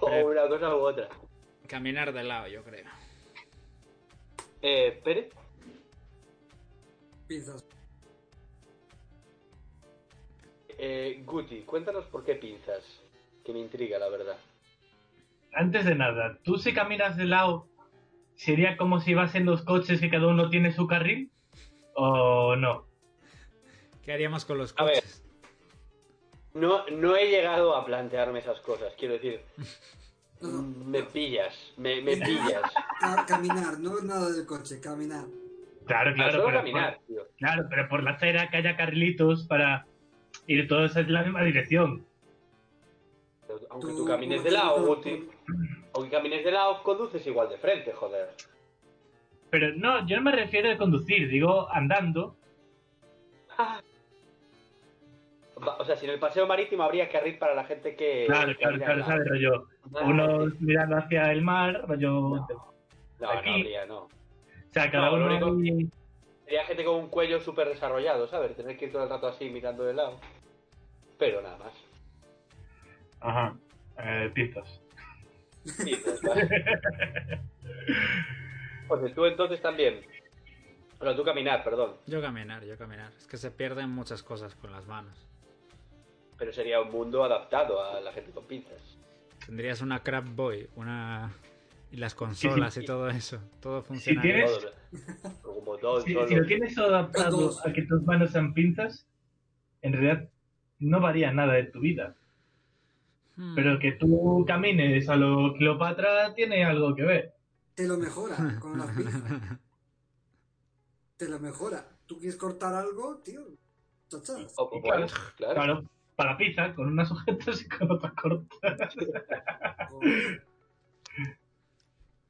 o una cosa u otra. Caminar de lado, yo creo. Eh, Pérez. Pinzas. Eh, Guti, cuéntanos por qué pinzas. Que me intriga, la verdad. Antes de nada, ¿tú si caminas de lado sería como si vas en los coches que cada uno tiene su carril? ¿O no? ¿Qué haríamos con los A ver. coches? No, no he llegado a plantearme esas cosas. Quiero decir, No, <laughs> me pillas. Me, me pillas. Ca- caminar, no nada del coche, caminar. Claro, Ah, claro. pero caminar, por- tío. claro, pero por la acera que haya carrilitos para ir todos en la misma dirección. Aunque Tú- tú camines de lado, tú- Guti. Aunque camines de lado, conduces igual de frente, joder. Pero no, yo no me refiero a conducir, digo andando. Va- O sea, si en el paseo marítimo habría carril para la gente que. Claro, que claro, claro, ¿sabes? Rollo, Ah, unos mirando hacia el mar, rollo... No, no, aquí. no habría, no. O sea, cada No, uno... único- Sería gente con un cuello súper desarrollado, ¿sabes? Tener que ir todo el rato así mirando de lado. Pero nada más. Ajá, eh, pistas. Sí, pues, <laughs> vale. Pues tú entonces también. Bueno, tú caminar, perdón. Yo caminar, yo caminar. Es que se pierden muchas cosas con las manos. Pero sería un mundo adaptado a la gente con pinzas. Tendrías una crab boy, una y las consolas sí. y todo eso. Todo funciona. tienes- Todo, con un botón Si, si lo tienes adaptado a que tus manos sean pinzas, en realidad no varía nada de tu vida. Hmm. Pero que tú camines a lo Cleopatra tiene algo que ver. Te lo mejora con las pinzas. <laughs> Te lo mejora. ¿Tú quieres cortar algo, tío? Chachas. Claro, claro. Claro, para pizza, con unas sujetas y con otras cortas. <laughs>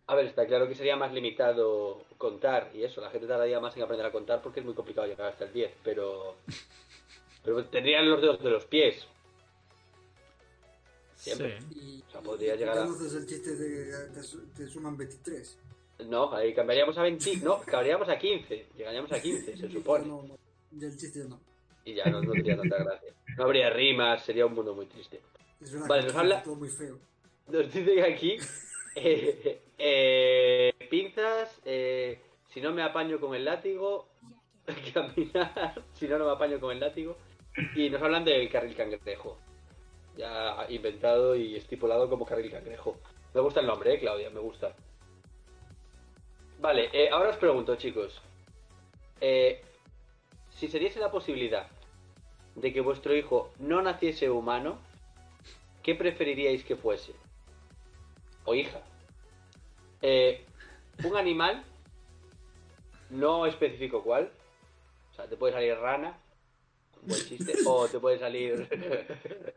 A ver, está claro que sería más limitado contar y eso. La gente tardaría más en aprender a contar porque es muy complicado llegar hasta el 10. Pero. Pero tendrían los dedos de los pies. Siempre. Sí. Y, O sea, podría llegar a- el chiste de te, su- te suman 23. No, ahí cambiaríamos a 20. No, cambiaríamos a 15. Llegaríamos a 15, se <laughs> supone. No, no, y el chiste no. Y ya no, no tendría tanta gracia. No habría rimas, sería un mundo muy triste. Es verdad Vale, que nos habla- todo muy feo. Nos dicen aquí. <laughs> eh, eh, pinzas. eh, si no me apaño con el látigo. <laughs> Caminar. Si no, no me apaño con el látigo. Y nos hablan del carril cangrejo. Ya inventado y estipulado como carril cangrejo. Me gusta el nombre, eh, Claudia, me gusta. Vale, ahora os pregunto, chicos. Eh, si se diese la posibilidad de que vuestro hijo no naciese humano, ¿qué preferiríais que fuese? O hija. Eh, un animal, no especifico cuál. O sea, te puede salir rana, buen chiste, o te puede salir...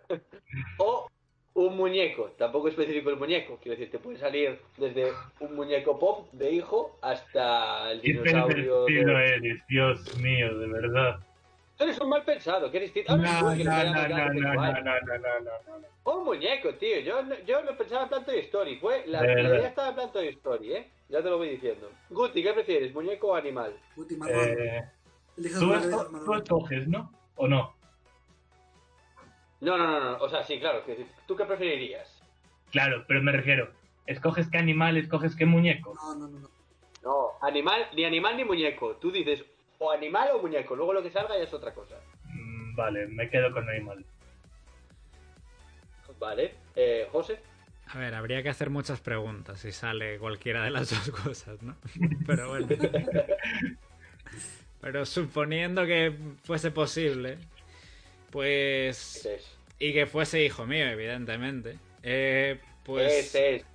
<laughs> <laughs> o un muñeco, tampoco especifico el muñeco, quiero decir, te puede salir desde un muñeco pop de hijo hasta el dinosaurio de... eres, Dios mío, de verdad. Tú eres un mal pensado, que distinto. No, Ahora no, no, no, llamas no, gato no, sexual. no, no, no, no, no. Un muñeco, tío. Yo, no- yo no pensaba en Planto de Story. Fue la, idea estaba en Planto de Story, ¿eh? Ya te lo voy diciendo. Guti, ¿qué prefieres? ¿Muñeco o animal? Guti marrón. Eh, tú, tú escoges, ¿no? ¿O no? No, no, no, no. O sea, sí, claro. ¿Tú qué preferirías? Claro, pero me refiero, ¿escoges qué animal, escoges qué muñeco? No, no, no. no. No, animal, ni animal ni muñeco. Tú dices o animal o muñeco. Luego lo que salga ya es otra cosa. Mm, Vale, me quedo con animal. Vale. Eh, José. A ver, habría que hacer muchas preguntas si sale cualquiera de las <laughs> dos cosas, ¿no? <laughs> Pero bueno. <laughs> Pero suponiendo que fuese posible, pues... Ese es. Y que fuese hijo mío, evidentemente. Eh, pues... Ese es.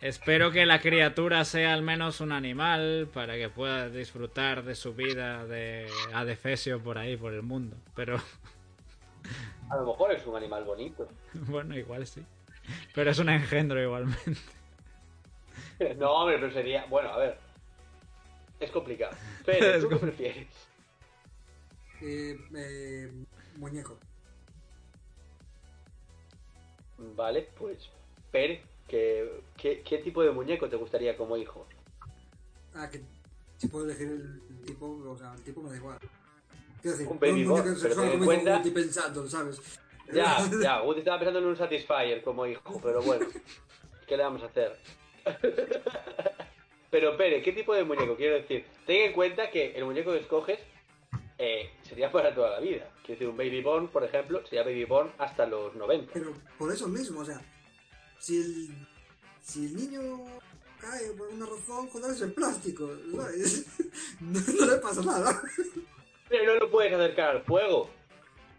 Espero que la criatura sea al menos un animal para que pueda disfrutar de su vida de adefesio por ahí, por el mundo. Pero A lo mejor es un animal bonito. <laughs> bueno, igual sí. Pero es un engendro igualmente. <laughs> No, hombre, pero sería. Bueno, a ver. Es complicado. Pero, <laughs> Es ¿tú qué prefieres? Eh, eh, muñeco. Vale, pues. Pere, ¿qué, qué, qué tipo de muñeco te gustaría como hijo? Ah, que si puedo elegir el tipo, o sea, el tipo me da igual. Quiero decir, Un baby pero ten en cuenta- Guti pensando, ¿sabes? Ya, <laughs> ya, Guti estaba pensando en un Satisfyer como hijo, pero bueno. ¿Qué le vamos a hacer? <laughs> Pero Pere, ¿qué tipo de muñeco? Quiero decir, ten en cuenta que el muñeco que escoges eh, sería para toda la vida. Quiero decir, un Baby Born, por ejemplo, sería Baby Born hasta los 90. Pero por eso mismo, o sea, si el, si el niño cae por una razón, es el plástico, ¿sabes? <laughs> No, no le pasa nada. Pero no lo puedes acercar al fuego.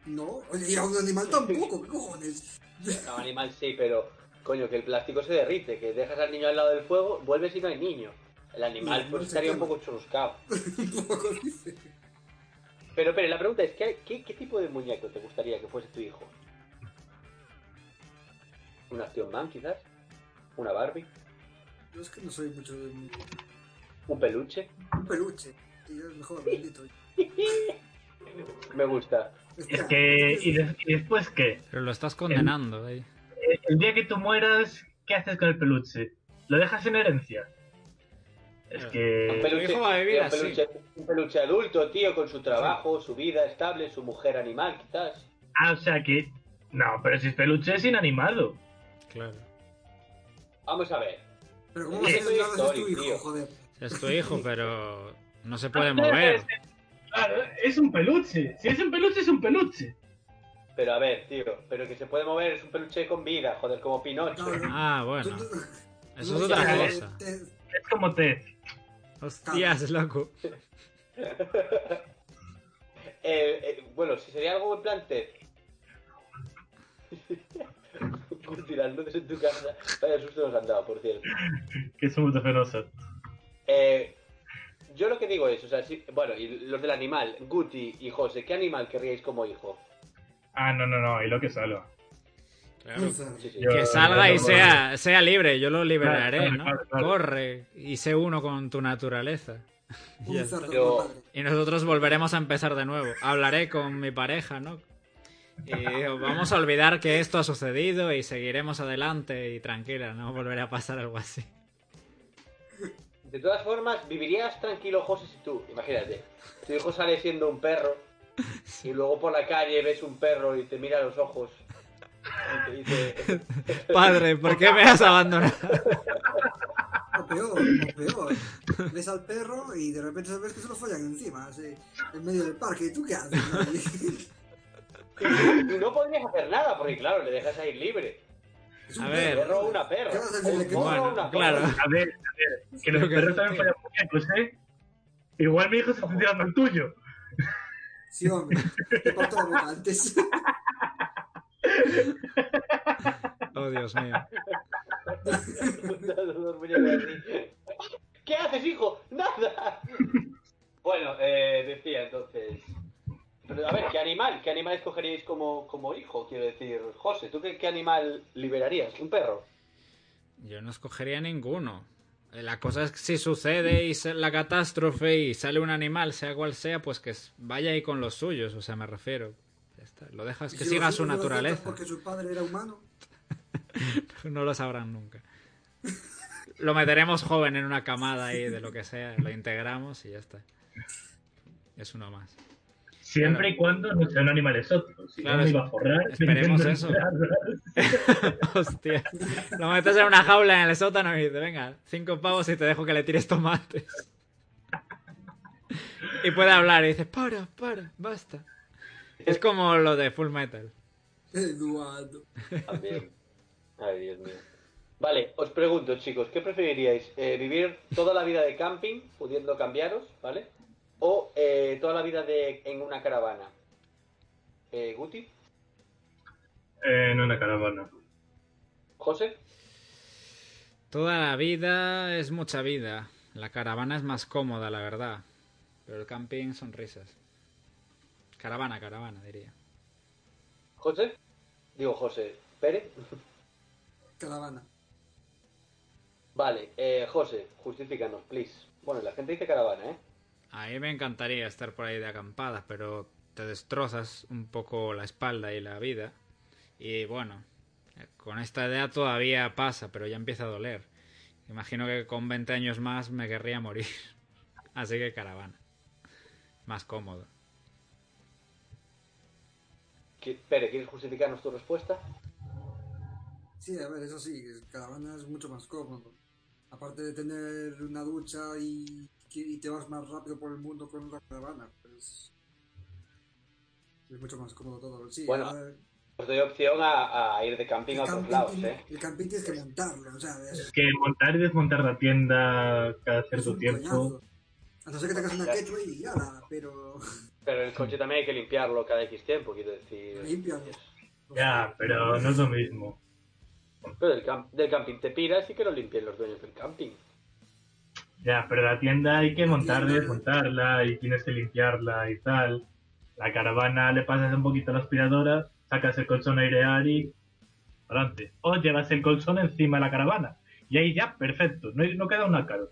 No, oye, y a un animal <laughs> tampoco, ¿qué cojones? A un animal sí, pero coño, que el plástico se derrite, que dejas al niño al lado del fuego, vuelves y no hay niño. El animal No, pues no estaría un poco churruscado. <laughs> Un poco dice. Pero, pero la pregunta es, ¿qué, qué, qué tipo de muñeco te gustaría que fuese tu hijo? ¿Una Action Man, quizás? ¿Una Barbie? Yo es que no soy mucho de un ¿Un peluche? peluche. Tío, es mejor, <laughs> bendito. Me gusta. Es que, ¿y, de- y después qué? Pero lo estás condenando ahí. Eh, El día que tú mueras, ¿qué haces con el peluche? ¿Lo dejas en herencia? Es Ah. Un que... peluche, un peluche, un peluche adulto, tío, con su trabajo, su vida estable, su mujer animal, quizás. Ah, o sea que... No, pero si es peluche es inanimado. Claro. Vamos a ver. Pero ¿cómo vas a Es tu hijo, tío. joder? Es tu hijo, pero no se puede mover. Claro, es un peluche. Si es un peluche, es un peluche. Pero a ver, tío, pero que se puede mover, es un peluche con vida, joder, como Pinocho. No, no. Ah, bueno. Eso es otra eh, cosa. eh, Es como te... Hostias, loco. <laughs> Eh, eh, bueno, si sería algo en plan Ted. Tirar luces en tu casa. Vaya susto nos han dado, por cierto. Que somos de penosa. Eh, yo lo que digo es, o sea, sí, bueno, y los del animal, Guti y José, ¿qué animal querríais como hijo? Ah, no, no, no, y lo que salga. Claro. Que salga y yo- sea, sea libre, yo lo liberaré, Claro, ¿no? claro, claro. Corre y sé uno con tu naturaleza. Yo-. Y nosotros volveremos a empezar de nuevo. Hablaré con mi pareja, ¿no? Y vamos a olvidar que esto ha sucedido y seguiremos adelante y tranquila, no volverá a pasar algo así. De todas formas, vivirías tranquilo, José, si tú, imagínate, tu hijo sale siendo un perro <laughs> y luego por la calle ves un perro y te mira a los ojos dice... <laughs> Padre, ¿por qué me has abandonado? O peor, o peor. Ves al perro y de repente sabes que se lo follan encima, así, en medio del parque. ¿Y tú qué haces? No podrías hacer nada, porque claro, le dejas ahí libre. A ver. perro o una perra. ¿Qué vas a O decirle un que zorro Bueno, o una claro. A ver, a ver, que los perros también follan muñecos, ¿eh? Igual mi hijo se está tirando al tuyo. Sí, hombre. Te parto la boca antes. Oh, Dios mío. ¿Qué haces, hijo? ¡Nada! Bueno, eh, decía entonces. Pero a ver, ¿qué animal? ¿Qué animal escogeríais como, como hijo? Quiero decir, José, ¿tú qué, qué animal liberarías? ¿Un perro? Yo no escogería ninguno. La cosa es que si sucede y la catástrofe y sale un animal, sea cual sea, pues que vaya ahí con los suyos, o sea, me refiero. Lo dejas que si siga su naturaleza. Porque su padre era humano. <laughs> No lo sabrán nunca. Lo meteremos joven en una camada ahí de lo que sea, lo integramos y ya está. Es uno más. Siempre y cuando no sea un animal exótico. Si Claro, no me iba a forrar. <laughs> esperemos eso. <laughs> Hostia. Lo metes en una jaula en el sótano y dice, venga, cinco pavos y te dejo que le tires tomates. Y puede hablar y dice, para, para, basta. Es como lo de Full Metal. Eduardo. También. Ay, Dios mío. Vale, os pregunto, chicos, ¿qué preferiríais? Eh, ¿Vivir toda la vida de camping, pudiendo cambiaros, ¿vale? ¿O eh, toda la vida de, en una caravana? Eh, ¿Guti? Eh, en una caravana. ¿José? Toda la vida es mucha vida. La caravana es más cómoda, la verdad. Pero el camping son risas. Caravana, caravana, diría. ¿José? Digo, José. ¿Pere? Caravana. Vale, eh, José, justifícanos, please. Bueno, la gente dice caravana, ¿eh? A mí me encantaría estar por ahí de acampada, pero te destrozas un poco la espalda y la vida. Y bueno, con esta idea todavía pasa, pero ya empieza a doler. Imagino que con 20 años más me querría morir. <laughs> Así que caravana. Más cómodo. ¿Qui- Pere, ¿quieres justificarnos tu respuesta? Sí, a ver, eso sí, caravana es mucho más cómodo. Aparte de tener una ducha y, y te vas más rápido por el mundo con una caravana, pues es mucho más cómodo todo. Sí, Bueno, a ver, Os doy opción a, a ir de camping a otros camping, lados, tiene- ¿eh? el camping tienes que montarlo, o sea, es, Es que montar y desmontar la tienda cada cierto tiempo. coñazo. A no ser que tengas una quechua y ya, pero Pero el coche también hay que limpiarlo cada X tiempo, quiero decir. Ya, pero no es lo mismo. Pero del, cam- del camping te piras y que lo limpien los dueños del camping. Ya, pero la tienda hay que montarla y desmontarla y tienes que limpiarla y tal. La caravana le pasas un poquito a la aspiradora, sacas el colchón a airear y adelante. O llevas el colchón encima de la caravana. Y ahí ya, perfecto, no, no queda una calor.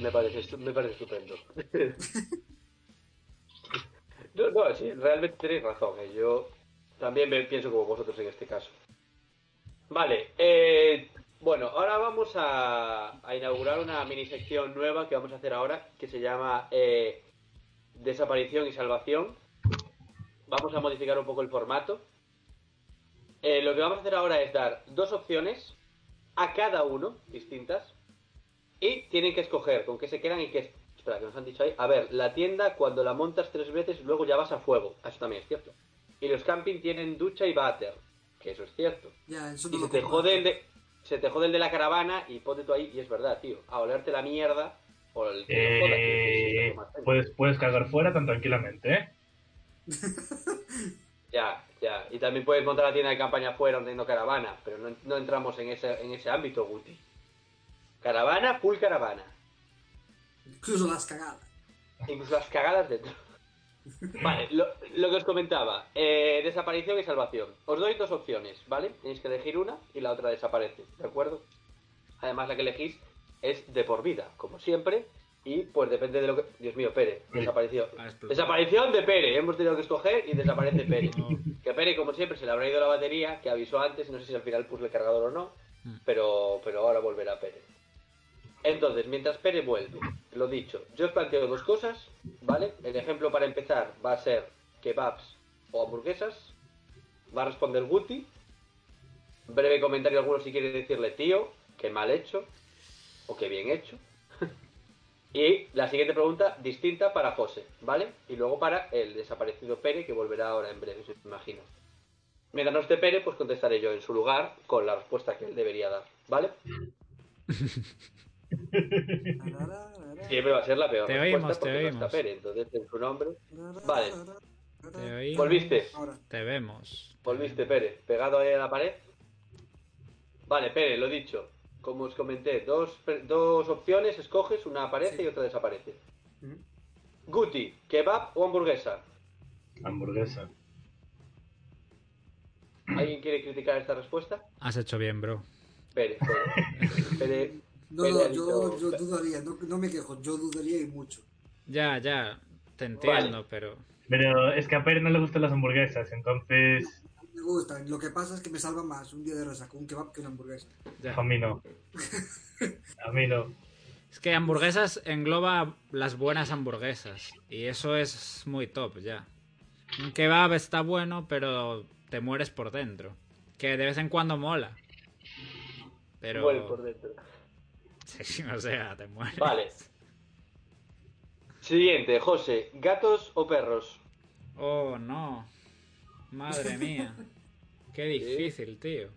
Me parece, me parece estupendo. <laughs> no, sí, realmente tenéis razón. ¿eh? Yo también pienso como vosotros en este caso. Vale, eh, bueno, ahora vamos a, a inaugurar una mini sección nueva que vamos a hacer ahora, que se llama eh, Desaparición y Salvación. Vamos a modificar un poco el formato. Eh, lo que vamos a hacer ahora es dar dos opciones a cada uno, distintas, y tienen que escoger con qué se quedan y qué... Espera, que nos han dicho ahí. A ver, la tienda cuando la montas tres veces luego ya vas a fuego. Eso también es cierto. Y los camping tienen ducha y váter. Que eso es cierto. ya, eso Y se lo te jode el de... Se te jode el de la caravana y ponte tú ahí, y es verdad, tío, a olerte la mierda o el que joda, Eh, puedes, puedes cagar fuera tan tranquilamente, ¿eh? <laughs> Ya, ya. Y también puedes montar la tienda de campaña afuera donde no caravana, pero no, no entramos en ese, en ese ámbito, Guti. Caravana, full caravana. Incluso las cagadas. Incluso las cagadas dentro. <laughs> Vale, lo, lo que os comentaba. eh, desaparición y salvación. Os doy dos opciones, ¿vale? Tenéis que elegir una y la otra desaparece, ¿de acuerdo? Además, la que elegís es de por vida, como siempre. Y pues depende de lo que... Dios mío, Pere, desapareció. Explotado. Desaparición de Pere. Hemos tenido que escoger y desaparece <laughs> Pere. Que Pere, como siempre, se le habrá ido la batería, que avisó antes, no sé si al final puso el cargador o no, Mm. pero, pero ahora volverá Pere. Entonces, mientras Pere vuelve, lo dicho, yo os planteo dos cosas, ¿vale? El ejemplo para empezar va a ser kebabs o hamburguesas. Va a responder Guti. Breve comentario alguno si quiere decirle tío, que mal hecho o que bien hecho. <laughs> y la siguiente pregunta distinta para José, ¿vale? Y luego para el desaparecido Pere, que volverá ahora en breve, me imagino. Mientras no esté Pere, pues contestaré yo en su lugar con la respuesta que él debería dar, ¿vale? <laughs> <laughs> Siempre va a ser la peor Te respuesta oímos, te porque no está oímos. Pere, entonces en su nombre. Vale. Te oímos. ¿Volviste? Ahora, Te vemos. Volviste, Pere, pegado ahí a la pared. Vale, Pere, lo dicho. Como os comenté, dos, dos opciones, escoges, una aparece Sí. y otra desaparece. Guti, kebab o hamburguesa. Hamburguesa. ¿Alguien quiere criticar esta respuesta? Has hecho bien, bro. Pere. Pere, <laughs> No, no, yo, yo dudaría, no, no me quejo, yo dudaría y mucho. Ya, ya, te entiendo, pero... Pero es que a Pere no le gustan las hamburguesas, entonces Me gustan, lo que pasa es que me salva más un día de resaca un kebab que una hamburguesa. ya. a mí no. A mí no. Es que hamburguesas engloba las buenas hamburguesas. Y eso es muy top ya. Un kebab está bueno, pero te mueres por dentro. Que de vez en cuando mola. Pero... Muere por dentro. Sí, o sea, te mueres. Vale. Siguiente, José. ¿Gatos o perros? Oh, no. Madre <laughs> mía. Qué difícil, tío.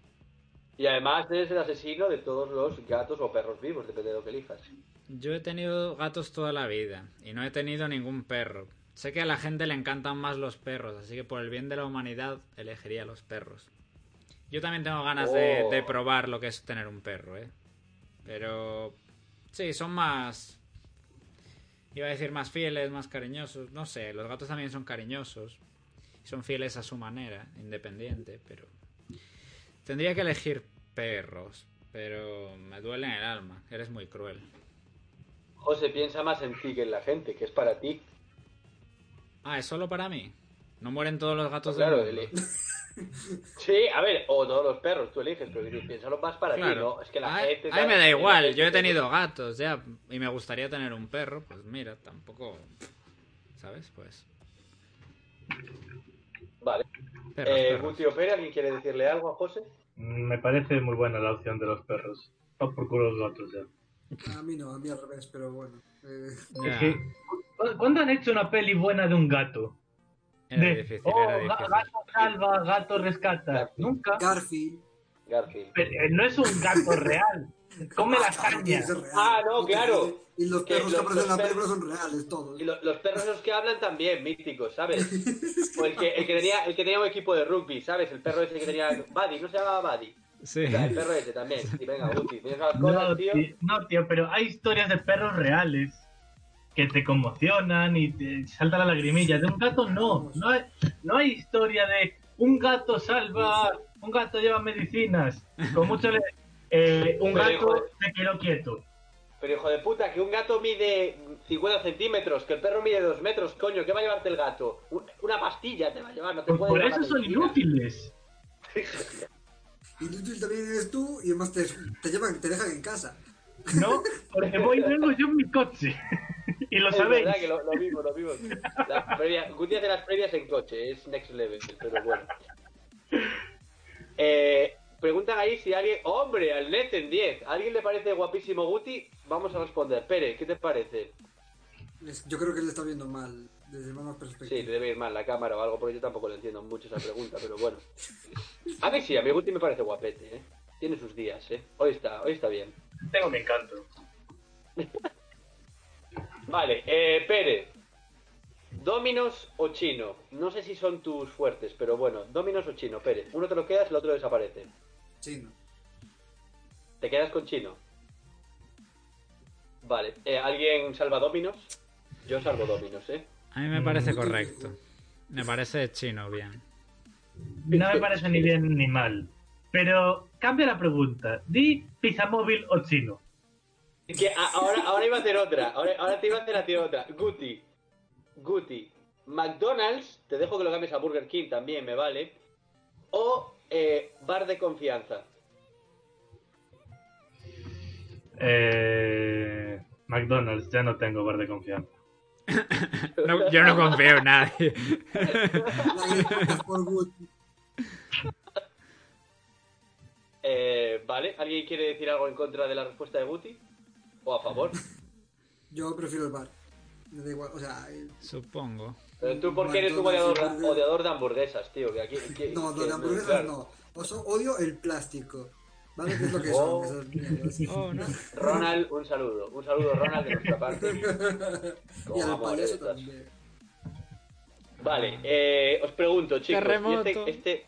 Y además eres el asesino de todos los gatos o perros vivos, depende de lo que elijas. Yo he tenido gatos toda la vida y no he tenido ningún perro. Sé que a la gente le encantan más los perros, así que por el bien de la humanidad elegiría los perros. Yo también tengo ganas de, Oh. de probar lo que es tener un perro, ¿eh? Pero... Sí, son más... Iba a decir más fieles, más cariñosos. No sé, los gatos también son cariñosos. Son fieles a su manera, independiente, pero... Tendría que elegir perros, pero me duele en el alma. Eres muy cruel. José, piensa más en ti que en la gente, que es para ti. Ah, es solo para mí. No mueren todos los gatos Claro, del mundo. Sí, a ver, o todos los perros, tú eliges, pero dices, piénsalo más para ti. ¿no? Es que la Ay, gente... ay, tal, me da igual. Yo he que- tenido gatos ya y me gustaría tener un perro. Pues mira, tampoco. ¿Sabes? Pues. Vale. Perros, Eh, perros. Guti o Pere, ¿alguien quiere decirle algo a José? Mm, Me parece muy buena la opción de los perros. Va por culo los gatos ya. A mí no, a mí al revés, pero bueno. eh, Ya, Es que, ¿cu- ¿Cuándo han hecho una peli buena de un gato? Era de, difícil, oh, era difícil. gato salva, gato rescata. Nunca. Garfield. Garfield. Pero, eh, no es un gato real. <laughs> Come Ah, real. Ah, no, claro. Y los Que perros que los- aparecen en la los película son reales, todos. Y lo- los perros esos que hablan también, míticos, ¿sabes? <laughs> O el que, el, que tenía, el que tenía un equipo de rugby, ¿sabes? El perro ese que tenía... Buddy, ¿no se llamaba Buddy? Sí. O sea, el perro ese también. Y venga, Guti, tienes las cosas, No tío. tío, no, tío, pero hay historias de perros reales que te conmocionan y te salta la lagrimilla. De un gato no. No hay, no hay historia de un gato salva, un gato lleva medicinas. Con mucho le- eh, un Pero, gato hijo- se quedó quieto. Pero hijo de puta, que un gato mide 50 centímetros, que el perro mide 2 metros, coño, ¿qué va a llevarte el gato? Un- Una pastilla te va a llevar, no te Pues puede por eso son inútiles. <laughs> Inútil también eres tú y además te, te llevan, te dejan en casa. ¿No? Porque voy y vengo yo en mi coche. <laughs> y lo Es sabéis. verdad que lo, lo vimos, lo vimos. Las previas, Guti hace las previas en coche, es next level, pero bueno. Eh, preguntan ahí si alguien... ¡Hombre! Al net en 10. ¿A alguien le parece guapísimo Guti? Vamos a responder. Pere, ¿qué te parece? Yo creo que le está viendo mal, desde más Sí, perspectiva. te debe ir mal la cámara o algo, porque yo tampoco le entiendo mucho esa pregunta, pero bueno. A mí sí, a mi Guti me parece guapete, ¿eh? Tiene sus días, ¿eh? Hoy está, hoy está bien. Tengo mi encanto. <laughs> Vale, eh, Pere. Dominos o chino. No sé si son tus fuertes, pero bueno, Dominos o chino, Pere. Uno te lo quedas, el otro desaparece. Chino. ¿Te quedas con chino? Vale, eh, ¿alguien salva Dominos? Yo salvo Dominos, ¿eh? A mí me parece correcto. Me parece chino bien. No me parece ni bien ni mal. Pero cambia la pregunta. Di pizza móvil o chino. Que ahora, ahora iba a hacer otra. Ahora, ahora te iba a hacer a ti otra. Guti. Guti. McDonald's, te dejo que lo cambies a Burger King también, me vale. O eh, bar de confianza. Eh, McDonald's, ya no tengo bar de confianza. No, yo no confío en nadie. <laughs> Eh, vale, ¿alguien quiere decir algo en contra de la respuesta de Guti? ¿O a favor? <laughs> Yo prefiero el bar. Me da igual, o sea, el- Supongo. Pero tú porque eres un odiador, odiador de hamburguesas, tío. Que aquí, que- no, que- no, de hamburguesas claro. no. Oso, odio el plástico. ¿Vale? ¿Qué es lo que Oh. son? <laughs> Oh, no. Ronald, un saludo. Un saludo, Ronald, de nuestra parte. <laughs> y al payaso también. Vale, eh, os pregunto, chicos. Este, este,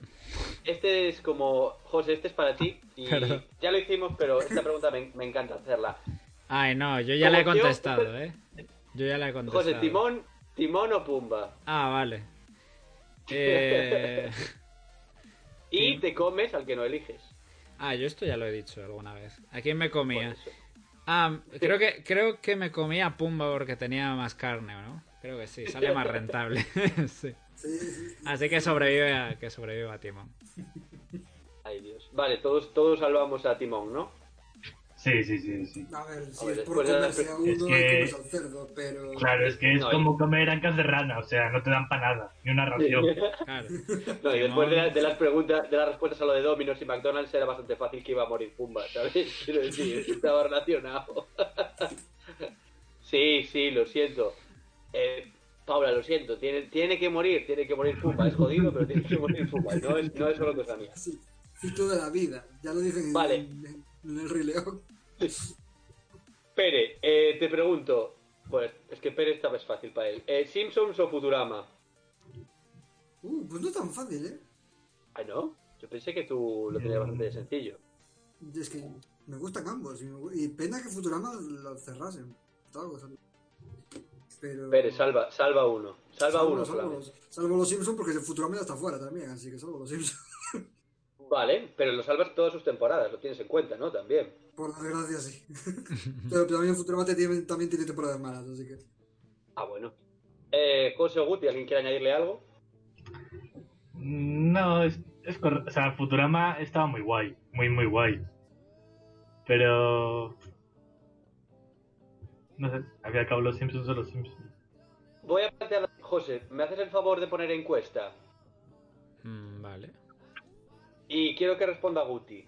este es como. José, este es para ti. Y Perdón. ya lo hicimos, pero esta pregunta me, me encanta hacerla. Ay, no, yo ya le he tío- contestado, ¿eh? Yo ya le he contestado. José, Timón, Timón o Pumba. Ah, vale. <laughs> Eh... Y te comes al que no eliges. Ah, yo esto ya lo he dicho alguna vez. ¿A quién me comía? Ah, creo que, creo que me comía Pumba porque tenía más carne, ¿no? Creo que sí, sale más rentable. <laughs> sí. Sí, sí. Así que sobrevive a, que sobreviva a Timón. Ay, Dios. Vale, todos, todos salvamos a Timón, ¿no? Sí, sí, sí, sí. A ver, si A ver, es por comerse a Es uno, que al cerdo, pero... Claro, es que es No, como comer ancas de rana, o sea, no te dan para nada, ni una ración. <laughs> Claro. No, y después de, la- de las preguntas, de las respuestas a lo de Domino's y McDonald's era bastante fácil que iba a morir Pumba, ¿sabes? <laughs> Quiero decir, estaba relacionado. sí, sí, lo siento. Eh, Paula, lo siento, tiene, tiene que morir, tiene que morir Pumba. Es jodido, pero tiene que morir Pumba. No es, no es solo cosa mía. Sí, cito de la vida, ya lo dicen en- Vale. en, en el Rey León. <laughs> Pere, eh, te pregunto. Pues es que Pere esta vez fácil para él. Eh, ¿Simpsons o Futurama? Uh, pues no es tan fácil, ¿eh? Ay, no. Yo pensé que tú lo tenías bastante sencillo. Es que me gustan ambos, y, me y pena que Futurama lo cerrasen. Estaba gozando. Pero... Salva, salva uno. Salva Salvo- uno salvo, los, salvo los Simpsons porque Futurama ya está fuera también, así que salvo los Simpsons. Vale, pero lo salvas todas sus temporadas, lo tienes en cuenta, ¿no? También. Por desgracia, sí. <laughs> pero también Futurama tiene, también tiene temporadas malas, así que... Ah, bueno. Eh, José Guti, ¿alguien quiere añadirle algo? No, es, es correcto. O sea, Futurama estaba muy guay, muy, muy guay. Pero. No sé, había cabo los Simpsons o los Simpsons. Voy a plantear... José, ¿me haces el favor de poner encuesta? Mm, vale. Y quiero que responda Guti.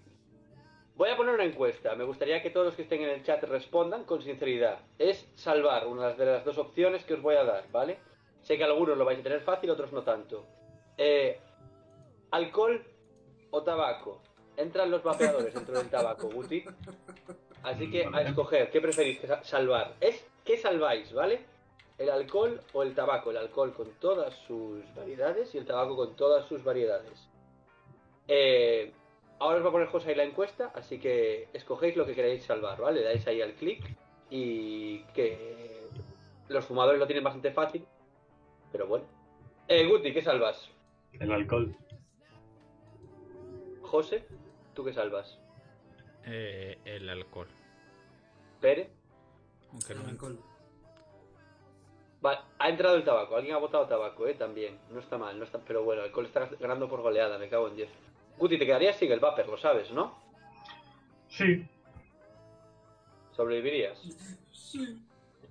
Voy a poner una encuesta. Me gustaría que todos los que estén en el chat respondan con sinceridad. Es salvar una de las dos opciones que os voy a dar, ¿vale? Sé que algunos lo vais a tener fácil, otros no tanto. Eh, ¿Alcohol o tabaco? Entran los vapeadores dentro del tabaco, Guti. Así que a escoger, ¿qué preferís salvar? Es ¿qué salváis, ¿vale? ¿El alcohol o el tabaco? El alcohol con todas sus variedades y el tabaco con todas sus variedades. Eh, ahora os va a poner José ahí la encuesta, así que escogéis lo que queráis salvar, ¿vale? Le dais ahí al clic y que los fumadores lo tienen bastante fácil, pero bueno. Eh, Guti, ¿qué salvas? El alcohol. José, ¿tú qué salvas? Eh, el alcohol. Pere. Aunque El no me... alcohol. Vale, ha entrado el tabaco. Alguien ha votado tabaco, ¿eh? También. No está mal, no está... Pero bueno, el alcohol está ganando por goleada, me cago en 10. Guti, te quedarías sin el vapor, lo sabes, ¿no? Sí, ¿Sobrevivirías? Sí. <laughs>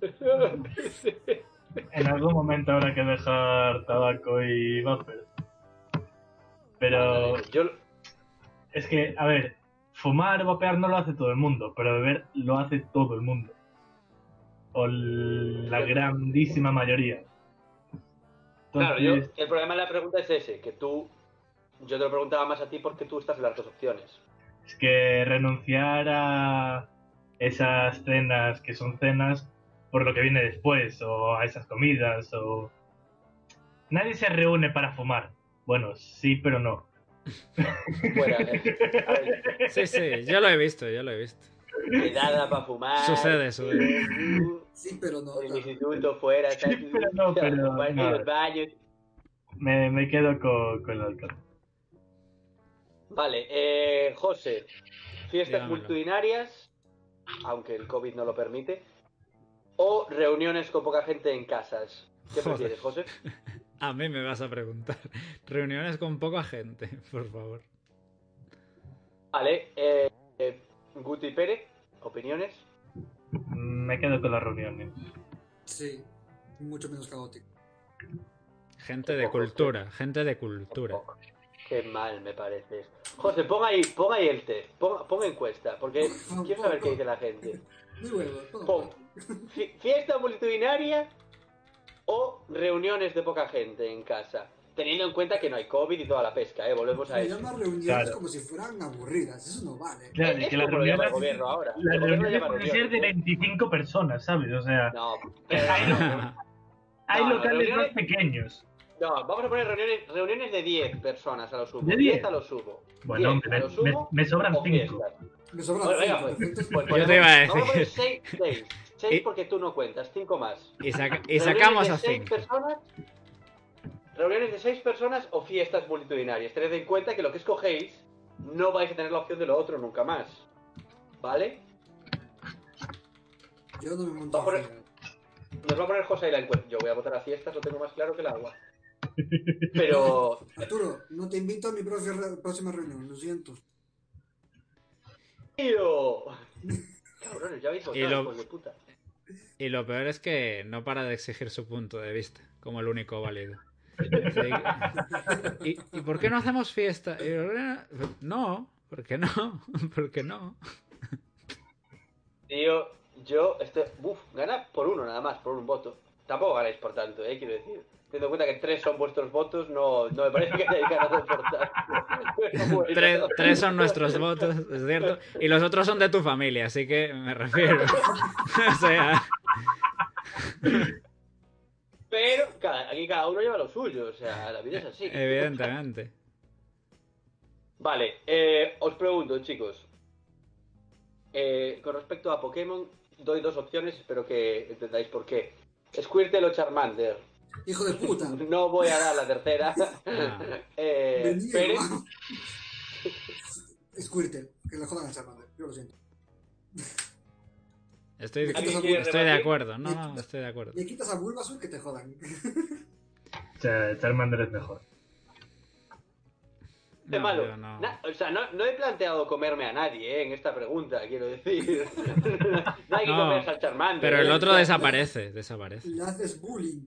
en algún momento habrá que dejar tabaco y vapor. Pero Yo... es que, a ver, fumar o vapear no lo hace todo el mundo, pero beber lo hace todo el mundo. O la grandísima mayoría. Claro, yo, el problema de la pregunta es ese, que tú... Yo te lo preguntaba más a ti porque tú estás en las dos opciones. Es que renunciar a esas cenas que son cenas por lo que viene después, o a esas comidas, o... Nadie se reúne para fumar. Bueno, sí, pero no. Eh. A ver, <laughs> Sí, sí, yo lo he visto, yo lo he visto. quedada para fumar. Sucede, sucede. Sí, pero no. En el instituto, fuera, Sí, pero no, pero no. los baños. Me, me quedo con, con el alcohol. Vale, eh, José, fiestas Dígamelo. multitudinarias, aunque el COVID no lo permite, o reuniones con poca gente en casas. ¿Qué Joder. prefieres, José? <laughs> A mí me vas a preguntar. <laughs> Reuniones con poca gente, <laughs> por favor. Vale, eh, eh, Guti Pérez, opiniones. Me quedo con las reuniones. Sí, mucho menos caótico. Gente de cultura, gente de cultura. Qué mal me pareces. José, pon ahí, pon ahí el test, pon, pon encuesta, porque quiero saber qué dice la gente. Muy bueno. todo Pon fiesta multitudinaria o reuniones de poca gente en casa. Teniendo en cuenta que no hay COVID y toda la pesca, ¿eh? Volvemos a Me eso. llama reuniones Claro. como si fueran aburridas. Eso no vale. Claro, Es que las como lo llama el reuniones, gobierno ahora. reuniones llama pueden ser de reuniones, ¿eh? 25 personas, ¿sabes? O sea, No, pero no, hay no, locales más pequeños. no, vamos a poner reuniones, reuniones de 10 personas a lo sumo. ¿De 10 10? a lo sumo. Bueno, 10 me, a lo me- sumo me sobran o 5. fiestas. Me sobran Bueno, venga, cinco, pues, entonces- pues Yo te iba a Vamos a poner decir. 6, 6. Y- 6 porque tú no cuentas, 5 más. Y, saca- y sacamos de a seis 5. personas, reuniones de 6 personas o fiestas multitudinarias. Tened en cuenta que lo que escogéis no vais a tener la opción de lo otro nunca más. ¿Vale? Yo no me monto Va poner-. Nos va a poner José ahí la encuesta. Yo voy a votar a fiestas, lo tengo más claro que el agua. <laughs> Pero Arturo, no te invito a mi próxima, reunión, lo siento. ¡Tío! Cabrones, ya habéis Y votado, lo- de puta. Y lo peor es que no para de exigir su punto de vista como el único válido. ¿Y, ¿Y por qué no hacemos fiesta? No, ¿por qué no? <laughs> ¿Por qué no? Tío, yo, este, uf, gana por uno nada más, por un voto. Tampoco ganáis por tanto, eh, quiero decir. Teniendo en cuenta que tres son vuestros votos, no, no me parece que hayáis ganado por tanto. <laughs> Tres son nuestros votos, es cierto. Y los otros son de tu familia, así que me refiero. <laughs> O sea, Pero cada- aquí cada uno lleva lo suyo, o sea, la vida es así. evidentemente. Vale, eh, os pregunto, chicos. Eh, con respecto a Pokémon, doy dos opciones, espero que entendáis por qué. Squirtle o Charmander. Hijo de puta. <laughs> No voy a dar la tercera. <laughs> Ah. eh. Pérez, <laughs> Squirtle, que le jodan a Charmander, yo lo siento. Estoy, ¿Alguien quiere estoy de acuerdo. No, no, estoy de acuerdo. Le quitas a Bulbasaur que te jodan. Charmander es mejor. De No, malo. yo no. Na- o sea, no, no he planteado comerme a nadie eh, en esta pregunta, quiero decir. <laughs> no hay que No, comerse al Charmander. Pero el eh. otro desaparece, desaparece. Le haces bullying.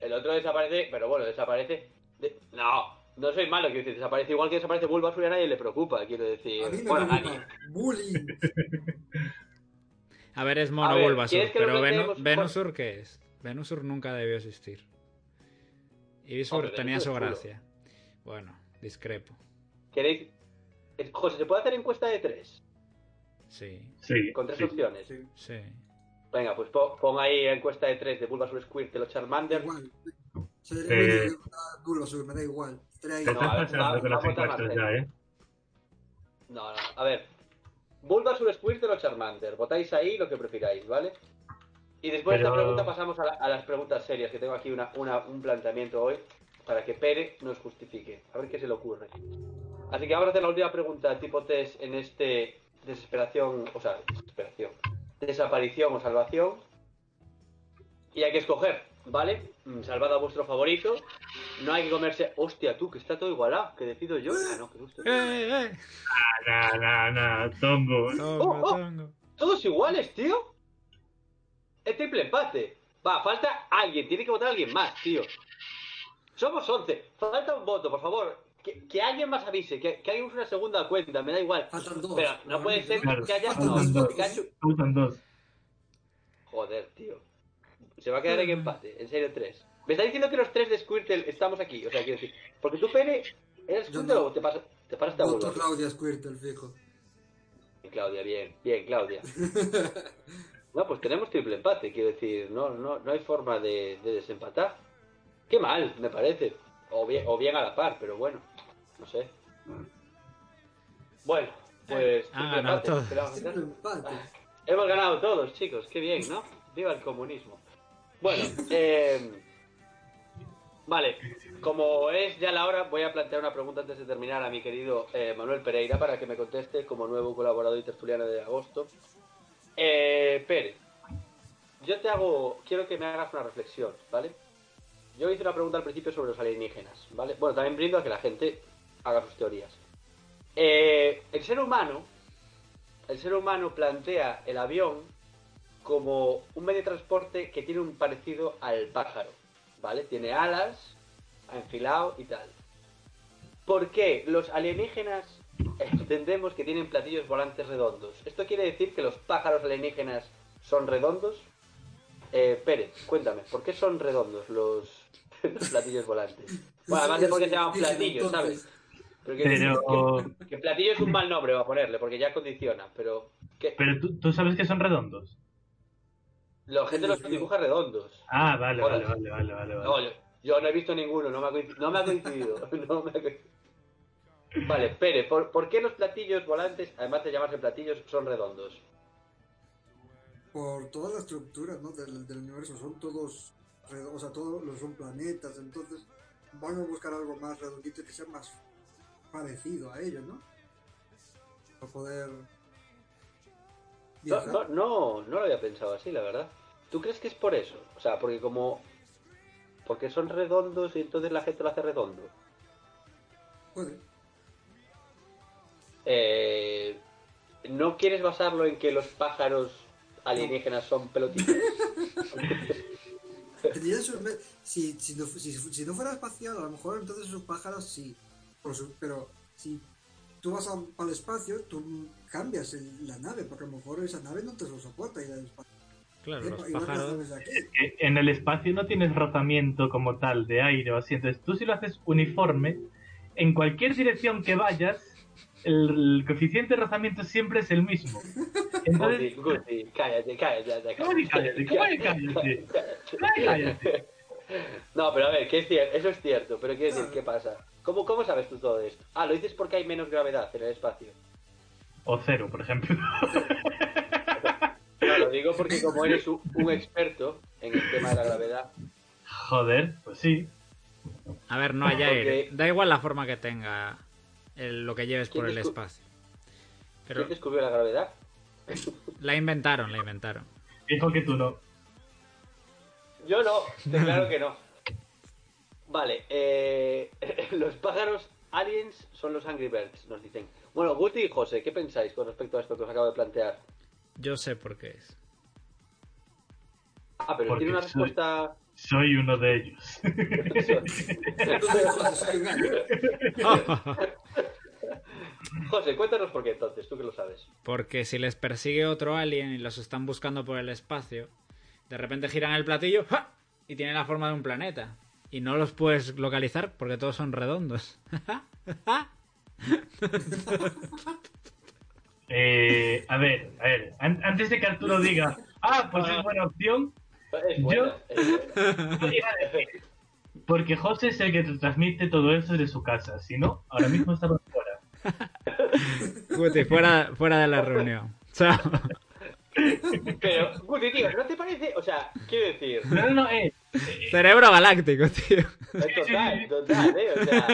El otro desaparece, pero bueno, desaparece. de- No, no soy malo, quiero decir, desaparece igual que desaparece Bulbasaur y a nadie le preocupa, quiero decir. A mí me bueno, a preocupa. nadie. Bullying. <laughs> A ver, es mono ver, Bulbasaur, ¿quieres que lo pero Venu-? Venusur, ¿qué es? Venusur nunca debió existir. Ivisur Hombre, tenía su gracia. Bueno, discrepo. ¿Queréis? Eh, José, ¿se puede hacer encuesta de tres? Sí, Sí. Con tres sí. opciones. Sí, sí. Venga, pues po- pon ahí encuesta de tres de Bulbasaur Squirtle o Charmander. igual. Se Eh. Bulbasaur, me da igual. Te No, a ver, va- a ya, ¿eh? No, no, a ver. Bulbasaur Squirtle o Charmander. Votáis ahí lo que prefiráis, ¿vale? Y después de esta pregunta pasamos a, la- a las preguntas serias, que tengo aquí una, una- un planteamiento hoy para que Pere nos justifique. A ver qué se le ocurre. Así que vamos a hacer la última pregunta tipo test en este desesperación, o sea, desesperación, desaparición o salvación. Y hay que escoger, ¿vale? Mm, Salvad a vuestro favorito. No hay que comerse. Hostia, tú, que está todo igualado. Que decido yo. Ah, no, que gusto. ¡Eh, eh! Nah, nah, nah, tongo. Tongo, Oh, oh. tongo. Todos iguales, tío. Es triple empate. Va, falta alguien. Tiene que votar alguien más, tío. Somos 11. Falta un voto, por favor. Que, que alguien más avise. Que, que alguien use una segunda cuenta. Me da igual. Faltan dos. Pero no puede ser Claro, que haya. faltan No, dos. Faltan dos. Joder, tío. Se va a quedar en empate. En serio, tres. Me está diciendo que los tres de Squirtle estamos aquí. O sea, quiero decir. Porque tú, Pere, ¿eres Squirtle no. o te pasas te pasas a Voto? Claudia Squirtle, fijo. Claudia, bien, bien, Claudia. <laughs> No, pues tenemos triple empate, quiero decir, no, no, no hay forma de, de desempatar. Qué mal, me parece. O bien, o bien a la par, pero bueno, no sé. Bueno, pues Ah, empate, todos. Hemos ganado todos, chicos, qué bien, ¿no? Viva el comunismo. Bueno, <laughs> eh, vale, como es ya la hora, voy a plantear una pregunta antes de terminar a mi querido eh, Manuel Pereira para que me conteste como nuevo colaborador y tertuliano de agosto. Eh, Pérez, yo te hago, quiero que me hagas una reflexión, ¿vale? Yo hice una pregunta al principio sobre los alienígenas, ¿vale? Bueno, también brindo a que la gente haga sus teorías. Eh, el ser humano, el ser humano plantea el avión como un medio de transporte que tiene un parecido al pájaro, ¿vale? Tiene alas, enfilado y tal. ¿Por qué los alienígenas entendemos que tienen platillos volantes redondos? ¿Esto quiere decir que los pájaros alienígenas son redondos? Eh, Pérez, cuéntame, ¿por qué son redondos los, <laughs> platillos volantes? Bueno, además de porque se llaman platillos, ¿sabes? Pero que, Pero, que- que platillo es un mal nombre va a ponerle, porque ya condiciona, pero pero tú, tú sabes que son redondos. la gente los dibuja redondos. Ah, vale, vale, vale, vale, vale. vale. No, yo, yo no he visto ninguno, no me ha coincidido. No me ha coincidido, <laughs> no me ha coincidido. Vale, Pere, ¿por, por qué los platillos volantes, además de llamarse platillos, son redondos? Por toda la estructura ¿no? del, del universo, son todos, o sea, todos los son planetas, entonces van a buscar algo más redondito que sea más parecido a ellos, ¿no? para poder No, no, no, no lo había pensado así, la verdad. ¿Tú crees que es por eso? O sea, porque como... Porque son redondos y entonces la gente lo hace redondo. Puede. Eh, ¿No quieres basarlo en que los pájaros alienígenas son pelotitos? <laughs> Tendría sus si, si, no, si, fu- si no fuera espacial, a lo mejor entonces sus pájaros sí. Por su- pero si tú vas a- al espacio, tú cambias el- la nave, porque a lo mejor esa nave no te lo soporta ir al espacio. Claro, Eh, los pájaros. En el espacio no tienes rozamiento como tal de aire o así. Entonces tú si lo haces uniforme, en cualquier dirección que vayas, el, el coeficiente de rozamiento siempre es el mismo. Entonces, Guti, Guti, cállate, cállate, cállate. ¿Cómo que cállate? ¿Cómo que cállate? Cállate. No, pero a ver, que es eso es cierto, pero quiero decir, ¿qué pasa? ¿Cómo, ¿Cómo sabes tú todo esto? Ah, lo dices porque hay menos gravedad en el espacio. O cero, por ejemplo. <laughs> No, lo digo porque como eres un, un experto en el tema de la gravedad, Joder, pues sí. A ver, no hay aire. Da igual la forma que tenga el- lo que lleves por ¿Quién el espacio. Pero ¿quién descubrió la gravedad? la inventaron, la inventaron. Dijo que tú no. Yo no, <laughs> claro que no. Vale, eh, <laughs> los pájaros aliens son los Angry Birds, nos dicen. Bueno, Guti y José, ¿qué pensáis con respecto a esto que os acabo de plantear? Yo sé por qué es. Ah, pero Porque tiene una soy- respuesta... Soy uno de ellos. José, cuéntanos por qué entonces, tú que lo sabes. Porque si les persigue otro alien y los están buscando por el espacio, de repente giran el platillo ¡ja! y tienen la forma de un planeta. Y no los puedes localizar porque todos son redondos. <laughs> Eh, a ver, a ver. an- antes de que Arturo diga, ah, pues es buena opción, Es buena, Yo- es buena. yo iba a decir, porque José es el que te transmite todo eso de su casa. Si no, ahora mismo estaba fuera. <laughs> Guti, fuera, fuera de la reunión. <laughs> Chao. Pero, Guti, tío, ¿no te parece? O sea, quiero decir, No, no, no, eh. Cerebro galáctico, tío. es total, total, ¿eh? O sea,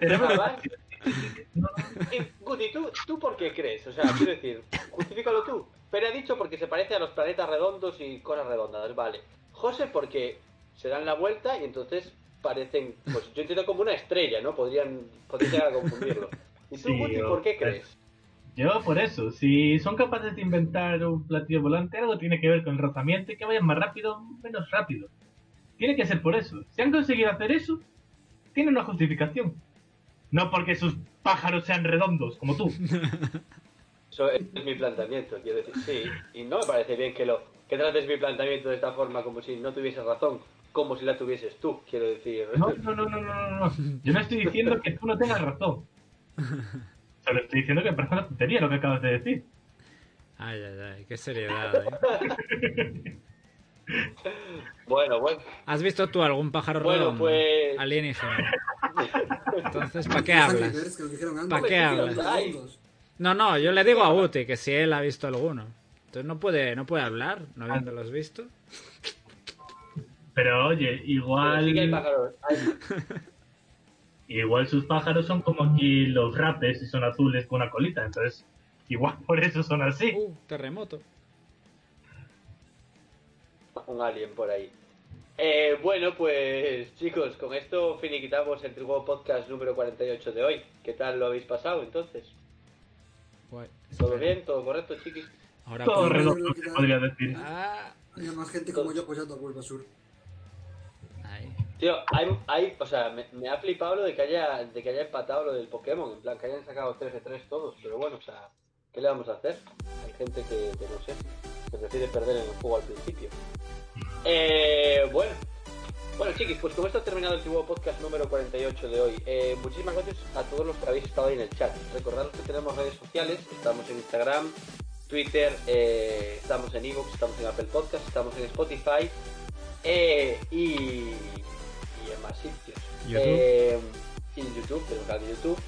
Cerebro- además, eh, Guti, ¿tú, ¿tú por qué crees? O sea, quiero decir, justifícalo tú. Pero ha dicho porque se parece a los planetas redondos y cosas redondas, vale. José porque se dan la vuelta y entonces parecen, pues yo entiendo como una estrella, ¿no? Podrían, podrían llegar a confundirlo. ¿Y tú, Sí, Guti, por qué crees? Yo por eso, si son capaces de inventar un platillo volante, algo tiene que ver con el rozamiento y que vayan más rápido, menos rápido. Tiene que ser por eso. Si han conseguido hacer eso, tiene una justificación. No porque sus pájaros sean redondos, como tú. <laughs> Eso es mi planteamiento, quiero decir, sí. Y no me parece bien que lo que trates mi planteamiento de esta forma como si no tuvieses razón, como si la tuvieses tú, quiero decir. No, no, no, no, no, no, no. Yo no estoy diciendo que tú no tengas razón. <laughs> Solo estoy diciendo que me parece una tontería lo que acabas de decir. Ay, ay, ay, qué seriedad, eh. <laughs> Bueno, bueno. ¿Has visto tú algún pájaro Bueno, redondo? pues- Alienígena. <laughs> Entonces, ¿para qué hablas? ¿Para qué hablas? No, no, yo le digo a Guti que si él ha visto alguno. Entonces no puede, no puede hablar, no habiéndolos visto. Pero oye, Pero igual. sí que hay pájaros. hay- <laughs> Igual sus pájaros son como aquí los rapes y son azules con una colita. Entonces, igual por eso son así. Uh, terremoto. un alien por ahí. Eh, bueno, pues chicos, con esto finiquitamos el Trigo Podcast número 48 de hoy. ¿Qué tal lo habéis pasado entonces? Guay. ¿Todo bien? ¿Todo correcto, chiquis? Ahora Todo redondo, se podría decir. Ah, Hay más gente como yo apoyando a Bulbasur. ahí. Tío, hay, hay, o sea, me, me ha flipado lo de que haya de que haya empatado lo del Pokémon, en plan que hayan sacado 3 de 3 todos, pero bueno, o sea, ¿qué le vamos a hacer? Hay gente que, que no sé, que prefiere perder en el juego al principio. Eh, bueno, bueno chiquis, pues con esto ha terminado el Tribu Podcast número 48 de hoy. Eh, muchísimas gracias a todos los que habéis estado ahí en el chat. Recordaros que tenemos redes sociales, estamos en Instagram, Twitter, eh, estamos en Evox, estamos en Apple Podcast, estamos en Spotify eh, y, y en más sitios. YouTube. Eh, y en YouTube, tenemos canal de YouTube,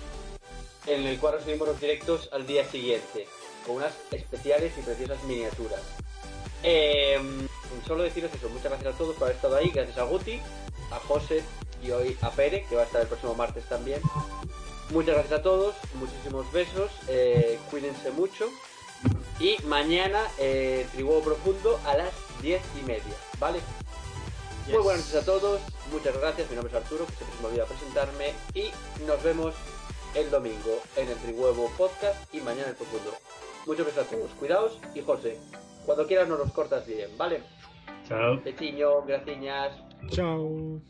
en el cual recibimos los directos al día siguiente, con unas especiales y preciosas miniaturas. Eh, solo deciros eso, muchas gracias a todos por haber estado ahí, gracias a Guti, a José y hoy a Pere, que va a estar el próximo martes también. Muchas gracias a todos, muchísimos besos, eh, cuídense mucho. Y mañana, eh, Tribuo Profundo a las diez y media, ¿vale? Muy buenas noches a todos, muchas gracias, mi nombre es Arturo, que siempre se me olvida presentarme. Y nos vemos el domingo en el Trihuevo Podcast y mañana el Profundo. Muchas gracias a todos, cuidaos y José, cuando quieras nos los cortas bien, ¿vale? Chao. Pechiño, gracias. Chao.